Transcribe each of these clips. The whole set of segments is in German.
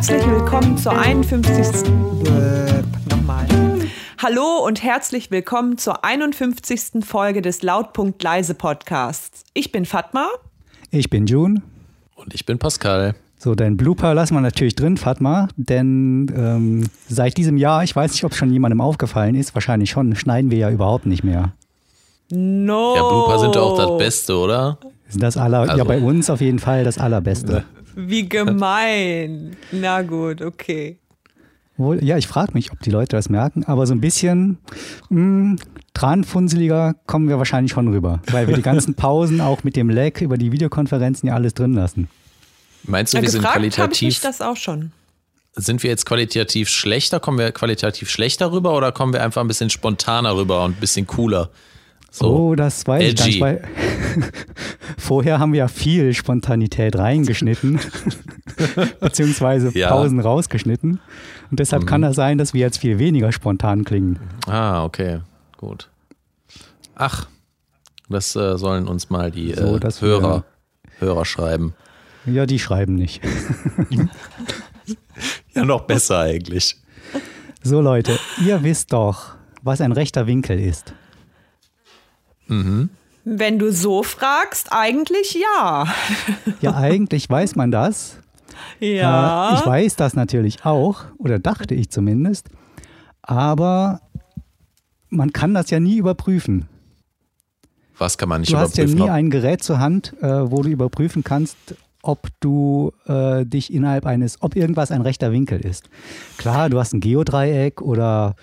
herzlich willkommen zur 51. Äh, nochmal. Hallo und herzlich willkommen zur 51. Folge des Lautpunkt Leise Podcasts. Ich bin Fatma. Ich bin June. Und ich bin Pascal. So, dein Blooper lassen wir natürlich drin, Fatma, denn ähm, seit diesem Jahr, ich weiß nicht, ob es schon jemandem aufgefallen ist, wahrscheinlich schon, schneiden wir ja überhaupt nicht mehr. No. Ja, Blooper sind doch auch das Beste, oder? Das aller, also. Ja, bei uns auf jeden Fall das Allerbeste. Wie gemein. Na gut, okay. Wohl, ja, ich frage mich, ob die Leute das merken, aber so ein bisschen mh, tranfunseliger kommen wir wahrscheinlich schon rüber, weil wir die ganzen Pausen auch mit dem Lag über die Videokonferenzen ja alles drin lassen. Meinst du, ja, wir sind qualitativ? Ich das auch schon. Sind wir jetzt qualitativ schlechter? Kommen wir qualitativ schlechter rüber oder kommen wir einfach ein bisschen spontaner rüber und ein bisschen cooler? So oh, das weiß edgy. ich gar nicht. Vorher haben wir ja viel Spontanität reingeschnitten, beziehungsweise ja. Pausen rausgeschnitten. Und deshalb mhm. kann es sein, dass wir jetzt viel weniger spontan klingen. Ah, okay, gut. Ach, das äh, sollen uns mal die so, äh, Hörer, Hörer schreiben. Ja, die schreiben nicht. ja, noch besser eigentlich. So Leute, ihr wisst doch, was ein rechter Winkel ist. Mhm. Wenn du so fragst, eigentlich ja. Ja, eigentlich weiß man das. Ja. Äh, ich weiß das natürlich auch, oder dachte ich zumindest. Aber man kann das ja nie überprüfen. Was kann man nicht du überprüfen? Du hast ja nie ein Gerät zur Hand, äh, wo du überprüfen kannst, ob du äh, dich innerhalb eines, ob irgendwas ein rechter Winkel ist. Klar, du hast ein Geodreieck oder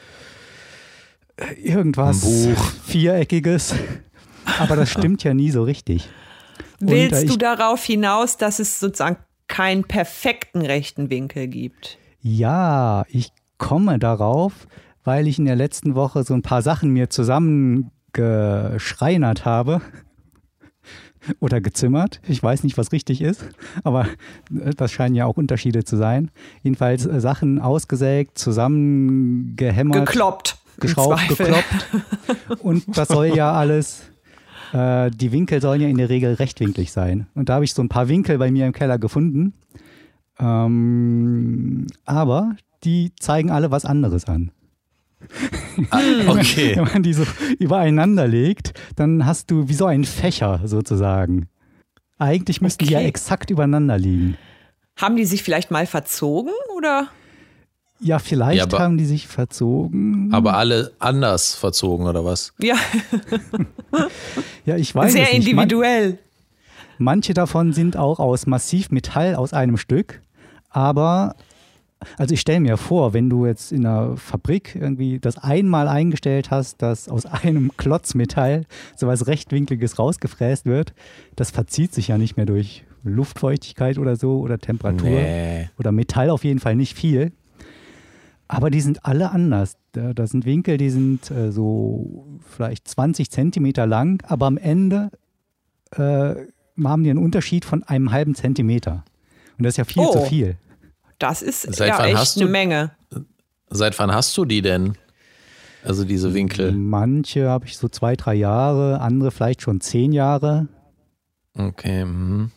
irgendwas Viereckiges, aber das stimmt ja nie so richtig. Willst Und, du darauf hinaus, dass es sozusagen keinen perfekten rechten Winkel gibt? Ja, ich komme darauf, weil ich in der letzten Woche so ein paar Sachen mir zusammengeschreinert habe oder gezimmert. Ich weiß nicht, was richtig ist, aber das scheinen ja auch Unterschiede zu sein. Jedenfalls äh, Sachen ausgesägt, zusammengehämmert. Gekloppt. Geschraubt, gekloppt. Und das soll ja alles, äh, die Winkel sollen ja in der Regel rechtwinklig sein. Und da habe ich so ein paar Winkel bei mir im Keller gefunden. Ähm, aber die zeigen alle was anderes an. Ah, okay. Wenn man die so übereinander legt, dann hast du wie so einen Fächer sozusagen. Eigentlich müssten okay. die ja exakt übereinander liegen. Haben die sich vielleicht mal verzogen oder? Ja, vielleicht ja, aber, haben die sich verzogen. Aber alle anders verzogen oder was? Ja. ja, ich weiß Sehr nicht. individuell. manche davon sind auch aus Massivmetall aus einem Stück, aber also ich stelle mir vor, wenn du jetzt in einer Fabrik irgendwie das einmal eingestellt hast, dass aus einem Klotz Metall sowas rechtwinkliges rausgefräst wird, das verzieht sich ja nicht mehr durch Luftfeuchtigkeit oder so oder Temperatur nee. oder Metall auf jeden Fall nicht viel. Aber die sind alle anders. Da, da sind Winkel, die sind äh, so vielleicht 20 Zentimeter lang, aber am Ende äh, haben die einen Unterschied von einem halben Zentimeter. Und das ist ja viel oh. zu viel. Das ist seit ja echt eine du, Menge. Seit wann hast du die denn? Also diese Winkel? Manche habe ich so zwei, drei Jahre, andere vielleicht schon zehn Jahre. Okay. Mh.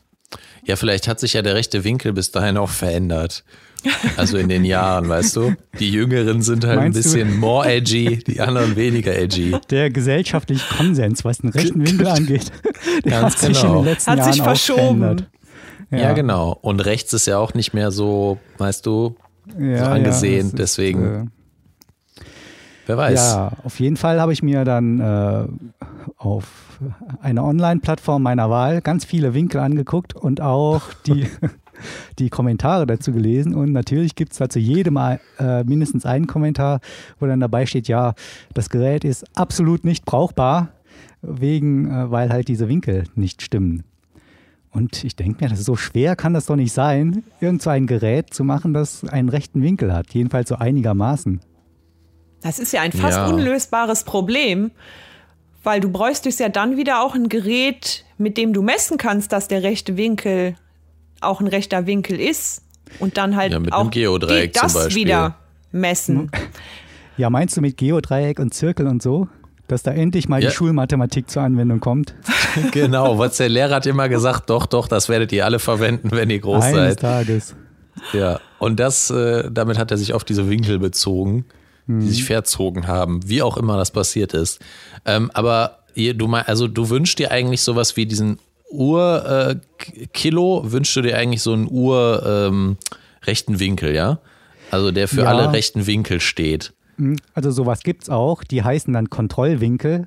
Ja, vielleicht hat sich ja der rechte Winkel bis dahin auch verändert. Also in den Jahren, weißt du? Die Jüngeren sind halt Meinst ein bisschen du? more edgy, die anderen weniger edgy. Der gesellschaftliche Konsens, was den rechten Winkel angeht, der Ganz hat sich genau. in den letzten hat Jahren sich verschoben. Ja. ja. genau. Und rechts ist ja auch nicht mehr so, weißt du, ja, so angesehen. Ja, Deswegen. Ist, äh, wer weiß. Ja, auf jeden Fall habe ich mir dann äh, auf einer Online-Plattform meiner Wahl ganz viele Winkel angeguckt und auch die, die Kommentare dazu gelesen. Und natürlich gibt es dazu jedem äh, mindestens einen Kommentar, wo dann dabei steht, ja, das Gerät ist absolut nicht brauchbar, wegen, äh, weil halt diese Winkel nicht stimmen. Und ich denke mir, das ist so schwer kann das doch nicht sein, irgend so ein Gerät zu machen, das einen rechten Winkel hat. Jedenfalls so einigermaßen. Das ist ja ein fast ja. unlösbares Problem, weil du bräuchtest ja dann wieder auch ein Gerät, mit dem du messen kannst, dass der rechte Winkel auch ein rechter Winkel ist. Und dann halt ja, mit auch einem Geodreieck das wieder messen. Ja, meinst du mit Geodreieck und Zirkel und so? dass da endlich mal ja. die Schulmathematik zur Anwendung kommt. genau, was der Lehrer hat immer gesagt, doch, doch, das werdet ihr alle verwenden, wenn ihr groß Eines seid. Tages. Ja. Und das, äh, damit hat er sich auf diese Winkel bezogen, die hm. sich verzogen haben, wie auch immer das passiert ist. Ähm, aber du also du wünschst dir eigentlich sowas wie diesen Uhr-Kilo, äh, wünschst du dir eigentlich so einen Uhr-rechten ähm, Winkel, ja? Also der für ja. alle rechten Winkel steht. Hm, also sowas gibt es auch, die heißen dann Kontrollwinkel.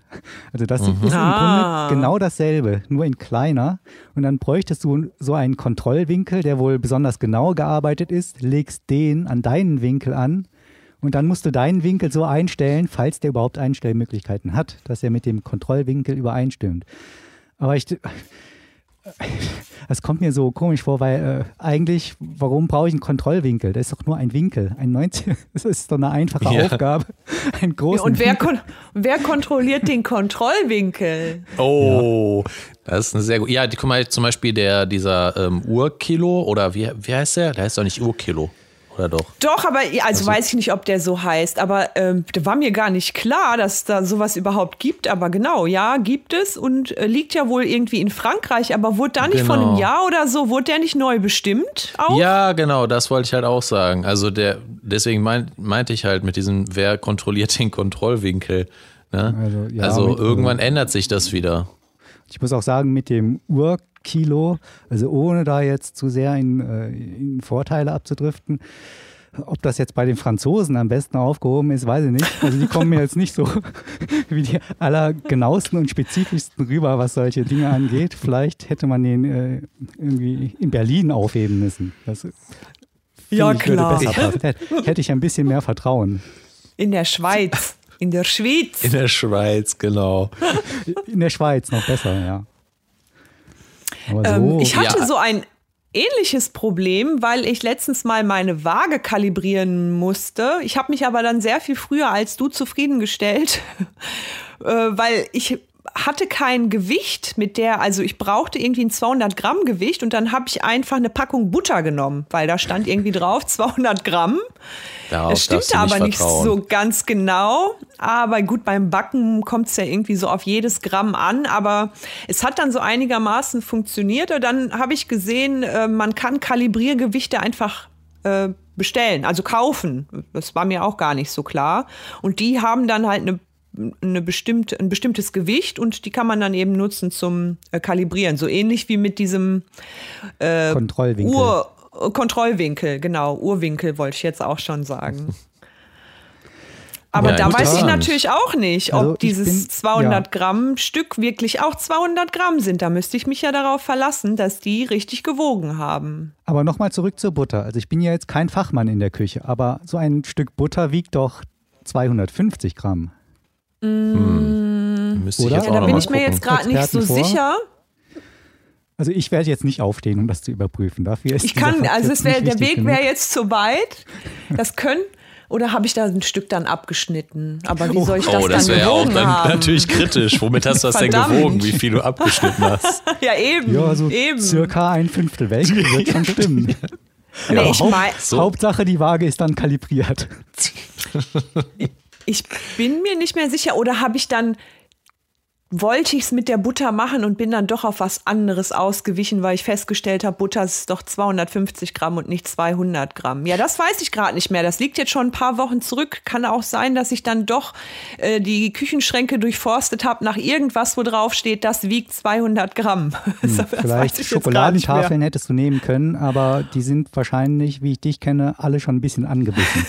Also das mhm. ist im ah. Grunde genau dasselbe, nur in kleiner. Und dann bräuchtest du so einen Kontrollwinkel, der wohl besonders genau gearbeitet ist, legst den an deinen Winkel an und dann musst du deinen Winkel so einstellen, falls der überhaupt Einstellmöglichkeiten hat, dass er mit dem Kontrollwinkel übereinstimmt. Aber ich, das kommt mir so komisch vor, weil äh, eigentlich, warum brauche ich einen Kontrollwinkel? Das ist doch nur ein Winkel. Ein 90, das ist doch eine einfache ja. Aufgabe. Ein großen ja, und wer, kon wer kontrolliert den Kontrollwinkel? Oh, ja. das ist eine sehr gute. Ja, guck mal, zum Beispiel der, dieser ähm, Urkilo oder wie, wie heißt der? Der heißt doch nicht Urkilo. Oder doch? Doch, aber also, also weiß ich nicht, ob der so heißt. Aber ähm, da war mir gar nicht klar, dass da sowas überhaupt gibt. Aber genau, ja, gibt es und äh, liegt ja wohl irgendwie in Frankreich. Aber wurde da nicht genau. vor einem Jahr oder so, wurde der nicht neu bestimmt? Auch? Ja, genau, das wollte ich halt auch sagen. Also der, deswegen mein, meinte ich halt mit diesem, wer kontrolliert den Kontrollwinkel? Ne? Also, ja, also irgendwann ändert sich das wieder. Ich muss auch sagen, mit dem Ur Kilo, also ohne da jetzt zu sehr in, äh, in Vorteile abzudriften. Ob das jetzt bei den Franzosen am besten aufgehoben ist, weiß ich nicht. Also die kommen mir jetzt nicht so wie die allergenauesten und spezifischsten rüber, was solche Dinge angeht. Vielleicht hätte man den äh, irgendwie in Berlin aufheben müssen. Das ja, klar. Hätte, hätte ich ein bisschen mehr Vertrauen. In der Schweiz. In der Schweiz. In der Schweiz, genau. In der Schweiz noch besser, ja. So, ähm, ich hatte ja. so ein ähnliches Problem, weil ich letztens mal meine Waage kalibrieren musste. Ich habe mich aber dann sehr viel früher als du zufriedengestellt, äh, weil ich hatte kein Gewicht mit der, also ich brauchte irgendwie ein 200 Gramm Gewicht und dann habe ich einfach eine Packung Butter genommen, weil da stand irgendwie drauf 200 Gramm. Darauf das stimmte aber nicht so ganz genau. Aber gut, beim Backen kommt es ja irgendwie so auf jedes Gramm an. Aber es hat dann so einigermaßen funktioniert. Und dann habe ich gesehen, äh, man kann Kalibriergewichte einfach äh, bestellen, also kaufen. Das war mir auch gar nicht so klar. Und die haben dann halt eine eine bestimmte, ein bestimmtes Gewicht und die kann man dann eben nutzen zum äh, Kalibrieren. So ähnlich wie mit diesem äh, Kontrollwinkel. Uhr, Kontrollwinkel, genau. Urwinkel wollte ich jetzt auch schon sagen. Aber ja, da weiß ich natürlich auch nicht, ob also dieses bin, 200 ja. Gramm Stück wirklich auch 200 Gramm sind. Da müsste ich mich ja darauf verlassen, dass die richtig gewogen haben. Aber nochmal zurück zur Butter. Also ich bin ja jetzt kein Fachmann in der Küche, aber so ein Stück Butter wiegt doch 250 Gramm. Hm. Müsste Oder? Ich jetzt ja, da bin ich mir jetzt gerade nicht so vor. sicher. Also ich werde jetzt nicht aufstehen, um das zu überprüfen. Dafür ist ich kann, also es wär, der Weg wäre jetzt zu weit. Das können. Oder habe ich da ein Stück dann abgeschnitten? Aber wie soll ich das, oh, das dann gewogen auch dann haben? natürlich kritisch. Womit hast du das denn gewogen, wie viel du abgeschnitten hast? ja, eben. Ja, so eben. circa ein Fünftel weg wird schon stimmen. Nee, ja, Haupt, so. Hauptsache, die Waage ist dann kalibriert. Ich bin mir nicht mehr sicher oder habe ich dann wollte ich es mit der Butter machen und bin dann doch auf was anderes ausgewichen, weil ich festgestellt habe, Butter ist doch 250 Gramm und nicht 200 Gramm. Ja, das weiß ich gerade nicht mehr. Das liegt jetzt schon ein paar Wochen zurück. Kann auch sein, dass ich dann doch äh, die Küchenschränke durchforstet habe nach irgendwas, wo drauf steht, das wiegt 200 Gramm. Hm, vielleicht Schokoladentafeln hättest du nehmen können, aber die sind wahrscheinlich, wie ich dich kenne, alle schon ein bisschen angebissen.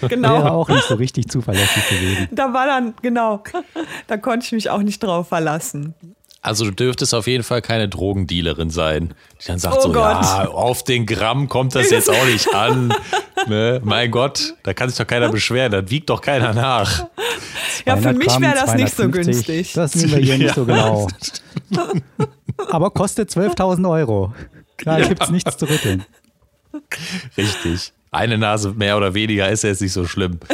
genau. Wäre auch nicht so richtig zuverlässig gewesen. Da war dann, genau, da konnte ich mich auch nicht drauf verlassen. Also du dürftest auf jeden Fall keine Drogendealerin sein, die dann sagt oh so, Gott. ja, auf den Gramm kommt das jetzt auch nicht an. Ne? Mein Gott, da kann sich doch keiner beschweren, das wiegt doch keiner nach. Ja, für mich wäre das nicht so günstig. Das nehmen wir hier nicht so genau. Aber kostet 12.000 Euro. Da ja. gibt es nichts zu rütteln. Richtig. Eine Nase mehr oder weniger ist jetzt nicht so schlimm.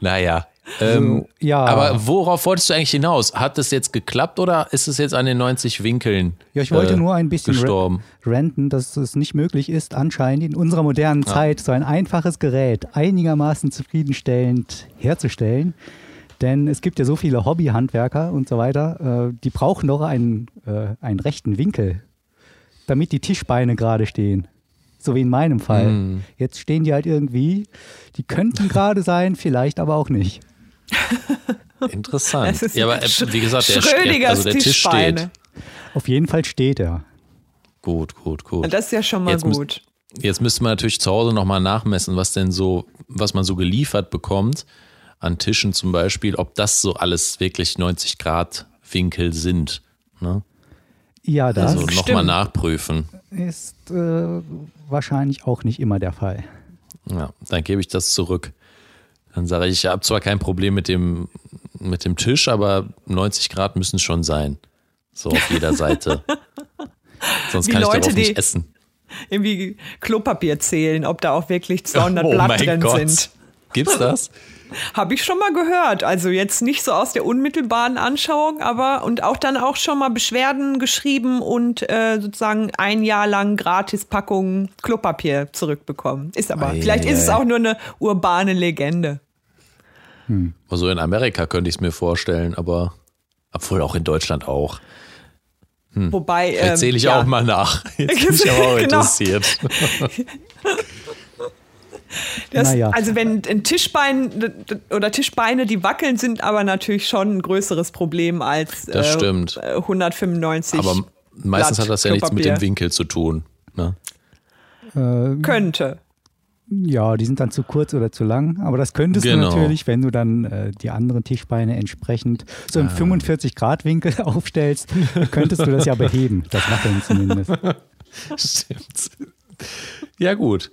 Naja, ähm, so, ja. Aber worauf wolltest du eigentlich hinaus? Hat das jetzt geklappt oder ist es jetzt an den 90 Winkeln? Ja, ich wollte äh, nur ein bisschen gestorben? renten, dass es nicht möglich ist, anscheinend in unserer modernen ja. Zeit so ein einfaches Gerät einigermaßen zufriedenstellend herzustellen. Denn es gibt ja so viele Hobbyhandwerker und so weiter, äh, die brauchen doch einen, äh, einen rechten Winkel, damit die Tischbeine gerade stehen. So wie in meinem Fall. Mm. Jetzt stehen die halt irgendwie, die könnten gerade sein, vielleicht aber auch nicht. Interessant. Ja, aber äh, wie gesagt, der, steht, also der Tisch steht. Auf jeden Fall steht er. Gut, gut, gut. Das ist ja schon mal jetzt gut. Jetzt müsste man natürlich zu Hause nochmal nachmessen, was denn so, was man so geliefert bekommt an Tischen zum Beispiel, ob das so alles wirklich 90 Grad Winkel sind. Ne? Ja, das also nochmal nachprüfen. Ist äh, wahrscheinlich auch nicht immer der Fall. Ja, dann gebe ich das zurück. Dann sage ich, ich habe zwar kein Problem mit dem, mit dem Tisch, aber 90 Grad müssen es schon sein. So auf jeder Seite. Sonst Wie kann Leute, ich darauf nicht essen. Irgendwie Klopapier zählen, ob da auch wirklich 200 oh Blatt drin Gott. sind. Gibt's das? Habe ich schon mal gehört. Also jetzt nicht so aus der unmittelbaren Anschauung, aber und auch dann auch schon mal Beschwerden geschrieben und äh, sozusagen ein Jahr lang Gratispackungen Klopapier zurückbekommen. Ist aber, ei, vielleicht ei, ist es auch nur eine urbane Legende. Hm. Also in Amerika könnte ich es mir vorstellen, aber obwohl auch in Deutschland auch. Hm. Wobei. Erzähle ich ähm, ja. auch mal nach. Jetzt bin ich aber auch genau. interessiert. Das, naja. Also wenn ein Tischbein oder Tischbeine, die wackeln, sind aber natürlich schon ein größeres Problem als das stimmt. Äh, 195. Aber meistens Blatt hat das ja nichts mit dem Winkel zu tun. Ne? Äh, Könnte. Ja, die sind dann zu kurz oder zu lang, aber das könntest genau. du natürlich, wenn du dann äh, die anderen Tischbeine entsprechend so im ah. 45-Grad-Winkel aufstellst, könntest du das ja beheben. Das macht er zumindest. Stimmt. Ja, gut.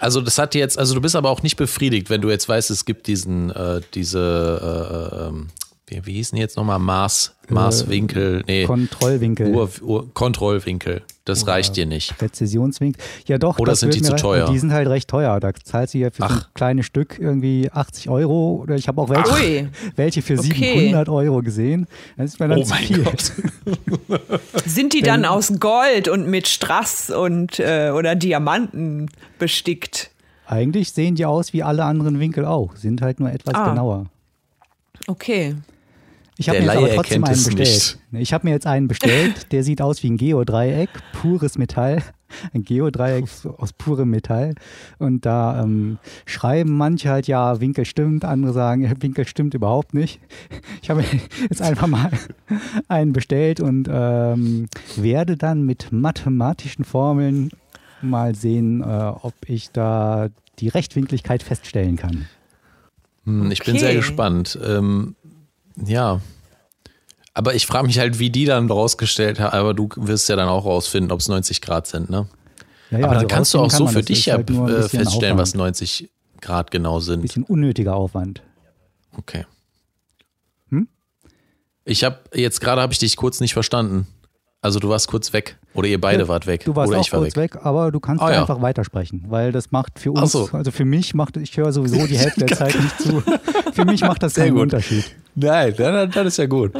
Also das hat jetzt, also du bist aber auch nicht befriedigt, wenn du jetzt weißt, es gibt diesen, äh, diese, äh, ähm, wie, wie hießen die jetzt nochmal? Maß, Maßwinkel, nee. Kontrollwinkel. Ur, Ur, Kontrollwinkel. Das Oder reicht dir nicht. Präzisionswinkel. Ja doch. Oder sind die zu teuer? Die sind halt recht teuer. Da zahlt sie ja für Ach. so ein kleines Stück irgendwie 80 Euro. Oder ich habe auch welche, welche für okay. 700 Euro gesehen. Das ist mir dann oh zu viel. Gott. sind die dann aus Gold und mit Strass und äh, oder Diamanten bestickt? Eigentlich sehen die aus wie alle anderen Winkel auch. Sind halt nur etwas ah. genauer. Okay. Ich habe mir jetzt aber trotzdem einen bestellt. Nicht. Ich habe mir jetzt einen bestellt, der sieht aus wie ein Geodreieck, pures Metall. Ein Geodreieck aus purem Metall. Und da ähm, schreiben manche halt, ja, Winkel stimmt, andere sagen, Winkel stimmt überhaupt nicht. Ich habe jetzt einfach mal einen bestellt und ähm, werde dann mit mathematischen Formeln mal sehen, äh, ob ich da die Rechtwinkligkeit feststellen kann. Hm, ich okay. bin sehr gespannt. Ähm, ja. Aber ich frage mich halt, wie die dann rausgestellt haben. Aber du wirst ja dann auch rausfinden, ob es 90 Grad sind, ne? Ja, ja, aber also dann kannst du auch so für dich ja halt äh, feststellen, Aufwand. was 90 Grad genau sind. Ein bisschen unnötiger Aufwand. Okay. Hm? Ich habe jetzt gerade habe ich dich kurz nicht verstanden. Also du warst kurz weg oder ihr beide ja, wart weg. Du warst oder auch war kurz weg. weg. aber du kannst ah, ja. einfach weitersprechen, weil das macht für uns, so. also für mich macht, ich höre sowieso die Hälfte der Zeit nicht zu. für mich macht das keinen Unterschied. Nein, dann, dann ist ja gut.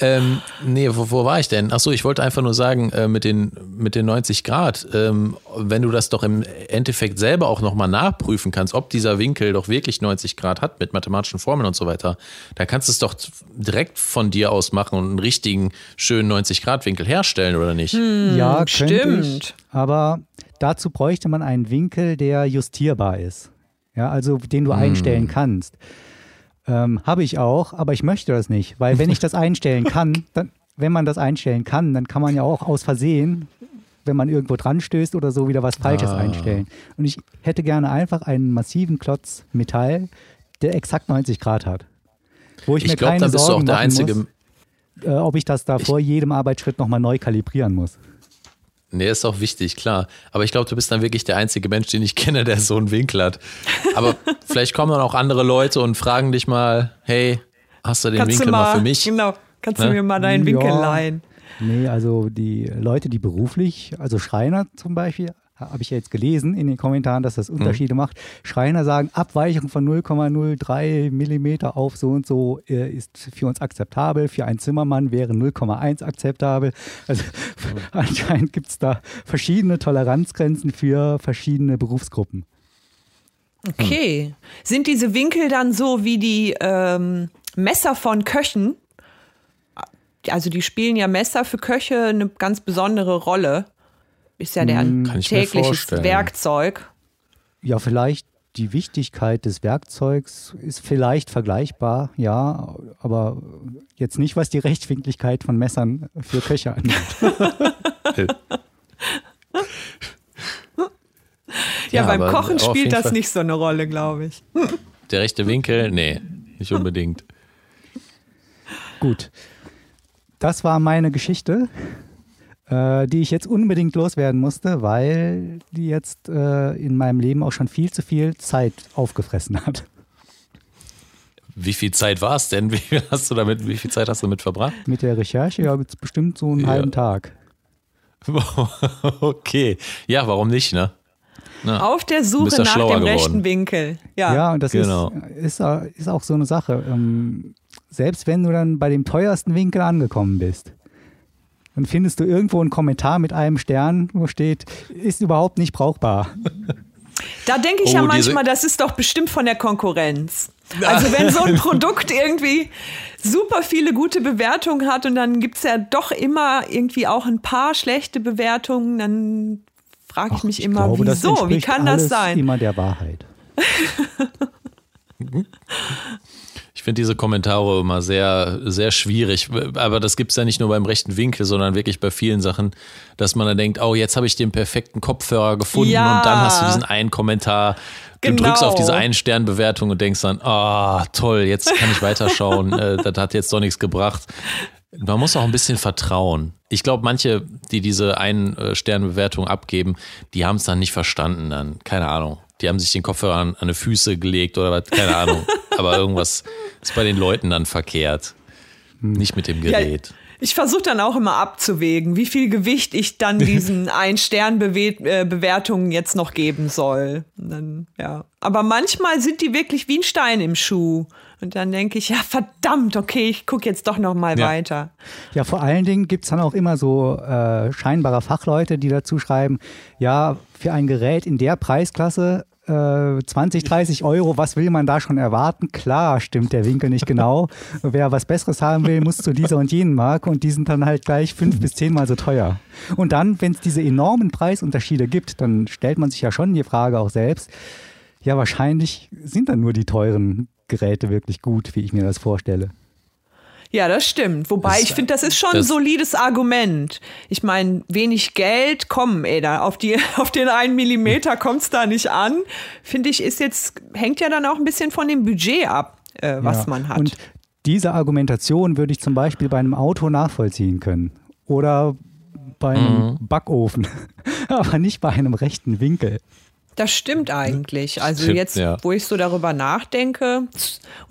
ähm, nee, wo, wo war ich denn? Achso, ich wollte einfach nur sagen, äh, mit, den, mit den 90 Grad, ähm, wenn du das doch im Endeffekt selber auch nochmal nachprüfen kannst, ob dieser Winkel doch wirklich 90 Grad hat mit mathematischen Formeln und so weiter, dann kannst du es doch direkt von dir aus machen und einen richtigen, schönen 90 Grad Winkel herstellen, oder nicht? Hm, ja, stimmt. Ich, aber dazu bräuchte man einen Winkel, der justierbar ist. Ja, also den du hm. einstellen kannst. Ähm, Habe ich auch, aber ich möchte das nicht, weil wenn ich das einstellen kann, dann, wenn man das einstellen kann, dann kann man ja auch aus Versehen, wenn man irgendwo dran stößt oder so, wieder was Falsches ah. einstellen. Und ich hätte gerne einfach einen massiven Klotz Metall, der exakt 90 Grad hat. Wo ich, ich mir glaub, keine Sorgen machen muss, äh, ob ich das da vor jedem Arbeitsschritt nochmal neu kalibrieren muss. Nee, ist auch wichtig, klar. Aber ich glaube, du bist dann wirklich der einzige Mensch, den ich kenne, der so einen Winkel hat. Aber vielleicht kommen dann auch andere Leute und fragen dich mal, hey, hast du den kannst Winkel du mal, mal, für mich? Genau, kannst ne? du mir mal deinen Winkel ja. leihen? Nee, also die Leute, die beruflich, also Schreiner zum Beispiel, habe ich ja jetzt gelesen in den Kommentaren, dass das mhm. Unterschiede mhm. macht. Schreiner sagen, Abweichung von 0,03 Millimeter auf so und so äh, ist für uns akzeptabel. Für einen Zimmermann wäre 0,1 akzeptabel. Also mhm. anscheinend gibt es da verschiedene Toleranzgrenzen für verschiedene Berufsgruppen. Okay. Sind diese Winkel dann so wie die ähm, Messer von Köchen? Also die spielen ja Messer für Köche eine ganz besondere Rolle. Ist ja der hm, tägliches Werkzeug. Ja, vielleicht die Wichtigkeit des Werkzeugs ist vielleicht vergleichbar, ja, aber jetzt nicht, was die Rechtwinkligkeit von Messern für Köcher angeht. ja, ja, beim Kochen spielt das Fall. nicht so eine Rolle, glaube ich. Der rechte Winkel? Nee, nicht unbedingt. Gut. Das war meine Geschichte äh, die ich jetzt unbedingt loswerden musste, weil die jetzt äh, in meinem Leben auch schon viel zu viel Zeit aufgefressen hat. Wie viel Zeit war es denn? Wie viel, hast du damit, wie viel Zeit hast du damit verbracht? Mit der Recherche, ja, jetzt bestimmt so einen ja. halben Tag. Okay. Ja, warum nicht, ne? Na, Auf der Suche nach dem geworden. rechten Winkel. Ja, ja und das genau. ist, ist, ist, auch so eine Sache. Ähm, selbst wenn du dann bei dem teuersten Winkel angekommen bist, dann findest du irgendwo einen Kommentar mit einem Stern, wo steht, ist überhaupt nicht brauchbar. Da denke ich oh, ja manchmal, das ist doch bestimmt von der Konkurrenz. Also wenn so ein Produkt irgendwie super viele gute Bewertungen hat und dann gibt es ja doch immer irgendwie auch ein paar schlechte Bewertungen, dann frage ich Ach, mich ich immer, glaube, wieso? Wie kann das sein? Immer der Wahrheit. Ich finde diese Kommentare immer sehr, sehr schwierig. Aber das gibt es ja nicht nur beim rechten Winkel, sondern wirklich bei vielen Sachen, dass man dann denkt, oh, jetzt habe ich den perfekten Kopfhörer gefunden ja. und dann hast du diesen einen Kommentar. Du genau. drückst auf diese einen Sternbewertung und denkst dann, ah, oh, toll, jetzt kann ich weiterschauen. äh, das hat jetzt doch nichts gebracht. Man muss auch ein bisschen vertrauen. Ich glaube, manche, die diese einen äh, Sternbewertung abgeben, die haben es dann nicht verstanden. Dann keine Ahnung. Die haben sich den Kopfhörer an, an die Füße gelegt oder was, keine Ahnung. Aber irgendwas ist bei den Leuten dann verkehrt. Nicht mit dem Gerät. Ja, ich versuche dann auch immer abzuwägen, wie viel Gewicht ich dann diesen Ein-Stern-Bewertungen jetzt noch geben soll. Dann, ja. Aber manchmal sind die wirklich wie ein Stein im Schuh. Und dann denke ich, ja, verdammt, okay, ich gucke jetzt doch noch mal ja. weiter. Ja, vor allen Dingen gibt es dann auch immer so äh, scheinbare Fachleute, die dazu schreiben, ja, für ein Gerät in der Preisklasse 20, äh, 30 Euro, was will man da schon erwarten? Klar, stimmt der Winkel nicht genau. Wer was Besseres haben will, muss zu dieser und jenen Marke und die sind dann halt gleich fünf bis zehnmal so teuer. Und dann, wenn es diese enormen Preisunterschiede gibt, dann stellt man sich ja schon die Frage auch selbst, ja, wahrscheinlich sind dann nur die teuren Geräte wirklich gut, wie ich mir das vorstelle. Ja, das stimmt. Wobei das, ich finde, das ist schon ein solides Argument. Ich meine, wenig Geld, komm, ey, da auf, die, auf den einen Millimeter kommt es da nicht an. Finde ich, ist jetzt, hängt ja dann auch ein bisschen von dem Budget ab, äh, was ja. man hat. Und diese Argumentation würde ich zum Beispiel bei einem Auto nachvollziehen können. Oder bei einem mhm. Backofen, aber nicht bei einem rechten Winkel. Das stimmt eigentlich. Also stimmt, jetzt, ja. wo ich so darüber nachdenke,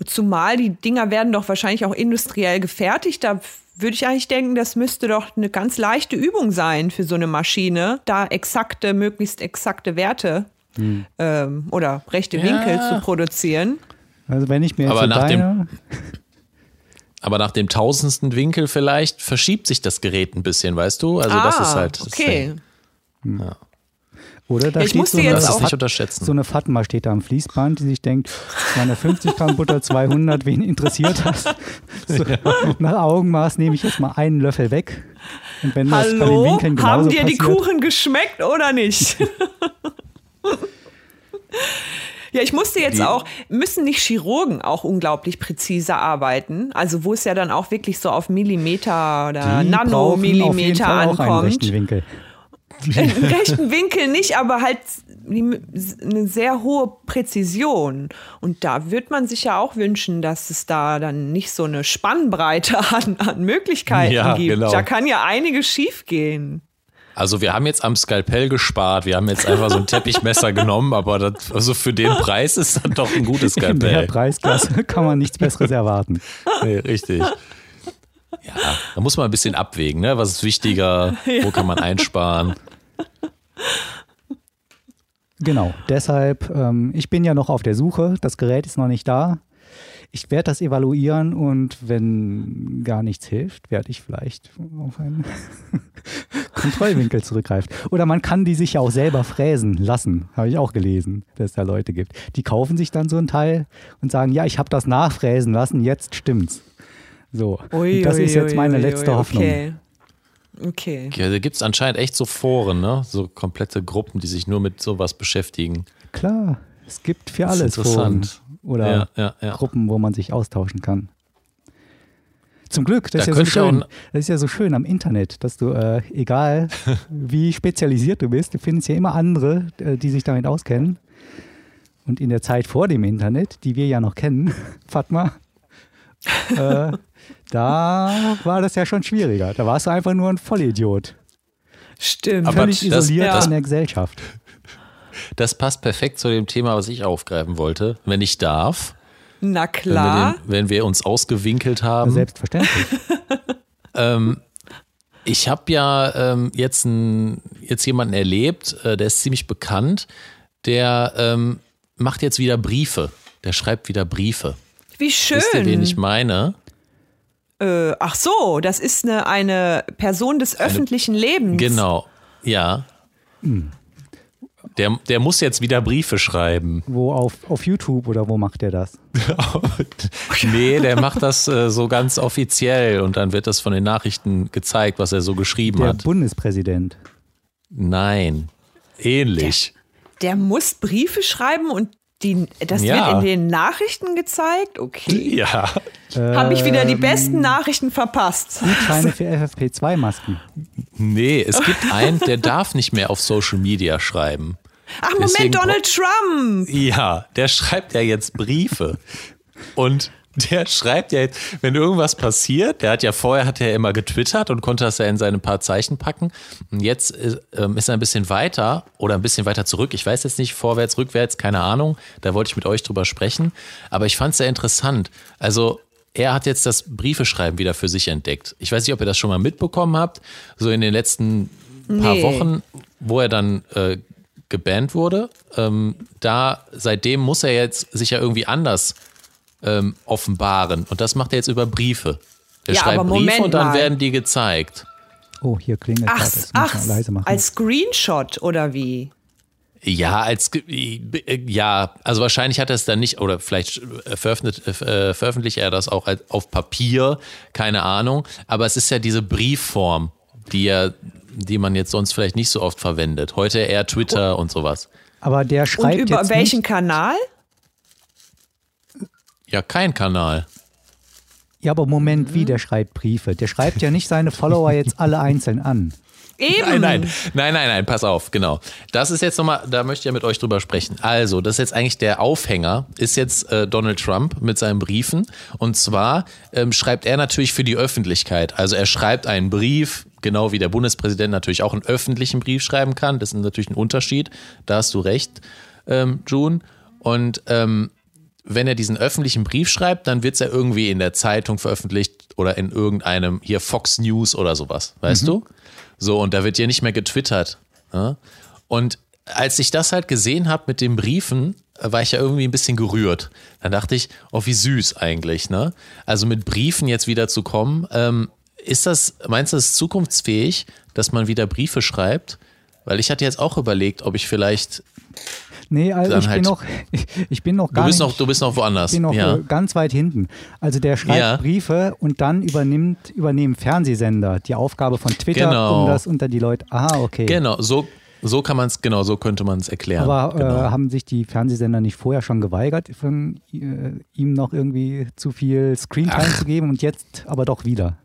zumal die Dinger werden doch wahrscheinlich auch industriell gefertigt, da würde ich eigentlich denken, das müsste doch eine ganz leichte Übung sein für so eine Maschine, da exakte, möglichst exakte Werte hm. ähm, oder rechte ja. Winkel zu produzieren. Also wenn ich mir jetzt aber nach dem aber nach dem tausendsten Winkel vielleicht verschiebt sich das Gerät ein bisschen, weißt du? Also ah, das ist halt. Okay. Das ja. Oder da ich steht so eine, jetzt auch nicht unterschätzen. so eine Fatma steht da am Fließband, die sich denkt, meine 50 Gramm Butter, 200, wen interessiert das? So, ja. Nach Augenmaß nehme ich jetzt mal einen Löffel weg. Und wenn Hallo? das bei den Winkeln genauso Haben dir passiert, die Kuchen geschmeckt oder nicht? Ja, ich musste jetzt die, auch, müssen nicht Chirurgen auch unglaublich präzise arbeiten? Also wo es ja dann auch wirklich so auf Millimeter oder Nanomillimeter ankommt. Im rechten Winkel nicht, aber halt eine sehr hohe Präzision. Und da wird man sich ja auch wünschen, dass es da dann nicht so eine Spannbreite an, an Möglichkeiten ja, gibt. Genau. Da kann ja einiges schiefgehen. Also wir haben jetzt am Skalpell gespart, wir haben jetzt einfach so ein Teppichmesser genommen, aber das, also für den Preis ist das doch ein gutes Skalpell. In der Preisklasse kann man nichts Besseres erwarten. Nee, richtig. Ja, da muss man ein bisschen abwägen, ne? Was ist wichtiger? Ja. Wo kann man einsparen? Genau, deshalb, ähm, ich bin ja noch auf der Suche, das Gerät ist noch nicht da. Ich werde das evaluieren und wenn gar nichts hilft, werde ich vielleicht auf einen Kontrollwinkel zurückgreifen. Oder man kann die sich ja auch selber fräsen lassen, habe ich auch gelesen, dass es da Leute gibt. Die kaufen sich dann so ein Teil und sagen, ja, ich habe das nachfräsen lassen, jetzt stimmt's. So, ui, das ui, ist jetzt meine ui, letzte Hoffnung. Okay. Okay. Ja, da gibt es anscheinend echt so Foren, ne? So komplette Gruppen, die sich nur mit sowas beschäftigen. Klar, es gibt für alles interessant. Foren oder Ja, ja, ja. Gruppen, wo man sich austauschen kann. Zum Glück, das, Da ist, ja so schön. das ist ja so schön am Internet, dass du, äh, egal wie spezialisiert du bist, du findest ja immer andere, äh, die sich damit auskennen. Und in der Zeit vor dem Internet, die wir ja noch kennen, Fatma, äh, da war das ja schon schwieriger. Da warst du einfach nur ein Vollidiot. Stimmt. Aber Völlig das- isoliert das- von der Gesellschaft. Das passt perfekt zu dem Thema, was ich aufgreifen wollte. Wenn ich darf, Na wenn wir, klar. den, wenn wir uns ausgewinkelt haben. Selbstverständlich. Ähm, ich habe ja ähm, jetzt, ein, jetzt jemanden erlebt, äh, der ist ziemlich bekannt, der ähm, macht jetzt wieder Briefe. Der schreibt wieder Briefe. Wie schön. Wisst ihr, wen ich meine? Äh, ach so, das ist eine, eine Person des öffentlichen Lebens. Genau, ja. Der, der muss jetzt wieder Briefe schreiben. Wo auf, auf YouTube oder wo macht der das? nee, der macht das äh, so ganz offiziell und dann wird das von den Nachrichten gezeigt, was er so geschrieben Der hat. Bundespräsident. Nein, ähnlich. Der muss Briefe schreiben und die, das Ja. wird in den Nachrichten gezeigt? Okay. Ja. Habe ich wieder die Ähm. besten Nachrichten verpasst. Gutscheine für FFP2-Masken. Nee, es gibt einen, der darf nicht mehr auf Social Media schreiben. Ach, Moment, Deswegen- Donald Trump. Ja, der schreibt ja jetzt Briefe. Und der schreibt ja jetzt, wenn irgendwas passiert, der hat ja vorher hat er immer getwittert und konnte das ja in seine paar Zeichen packen. Und jetzt ist, ähm, ist er ein bisschen weiter oder ein bisschen weiter zurück. Ich weiß jetzt nicht, vorwärts, rückwärts, keine Ahnung. Da wollte ich mit euch drüber sprechen. Aber ich fand es sehr interessant. Also er hat jetzt das Briefeschreiben wieder für sich entdeckt. Ich weiß nicht, ob ihr das schon mal mitbekommen habt. So in den letzten paar Nee. Wochen, wo er dann äh, gebannt wurde, ähm, da seitdem muss er jetzt sich ja irgendwie anders ähm, offenbaren. Und das macht er jetzt über Briefe. Er Ja, schreibt aber Briefe Moment und dann mal. werden die gezeigt. Oh, hier klingelt Ach, gerade. Das ach muss man leise machen. als Screenshot oder wie? Ja, als ja, also wahrscheinlich hat er es dann nicht, oder vielleicht äh, veröffentlicht, äh, veröffentlicht er das auch als, auf Papier, keine Ahnung. Aber es ist ja diese Briefform, die ja, die man jetzt sonst vielleicht nicht so oft verwendet. Heute eher Twitter und sowas. Aber der Und schreibt über jetzt welchen nicht, Kanal? Ja, kein Kanal. Ja, aber Moment, Mhm. wie der schreibt Briefe? Der schreibt ja nicht seine Follower jetzt alle einzeln an. Eben. Nein, nein, nein, nein, nein, pass auf, genau. Das ist jetzt nochmal, da möchte ich ja mit euch drüber sprechen. Also, das ist jetzt eigentlich der Aufhänger, ist jetzt äh, Donald Trump mit seinen Briefen. Und zwar ähm, schreibt er natürlich für die Öffentlichkeit. Also er schreibt einen Brief, genau wie der Bundespräsident natürlich auch einen öffentlichen Brief schreiben kann. Das ist natürlich ein Unterschied. Da hast du recht, ähm, June. Und ähm, wenn er diesen öffentlichen Brief schreibt, dann wird es ja irgendwie in der Zeitung veröffentlicht oder in irgendeinem, hier Fox News oder sowas, weißt du? So, und da wird ja nicht mehr getwittert. Ja? Und als ich das halt gesehen habe mit den Briefen, war ich ja irgendwie ein bisschen gerührt. Dann dachte ich, oh, wie süß eigentlich, ne? Also mit Briefen jetzt wieder zu kommen, ähm, ist das, meinst du, das ist zukunftsfähig, dass man wieder Briefe schreibt? Weil ich hatte jetzt auch überlegt, ob ich vielleicht, Nee, also ich, halt- bin noch, ich bin noch du gar bist nicht, noch, du bist noch woanders. ich bin noch ja. äh, ganz weit hinten. Also der schreibt Ja. Briefe und dann übernimmt, übernehmen Fernsehsender die Aufgabe von Twitter, Genau. um das unter die Leute. Aha, okay. Genau, so, so kann man es, genau, so könnte man es erklären. Aber genau. äh, haben sich die Fernsehsender nicht vorher schon geweigert, von, äh, ihm noch irgendwie zu viel Screentime zu geben und jetzt aber doch wieder?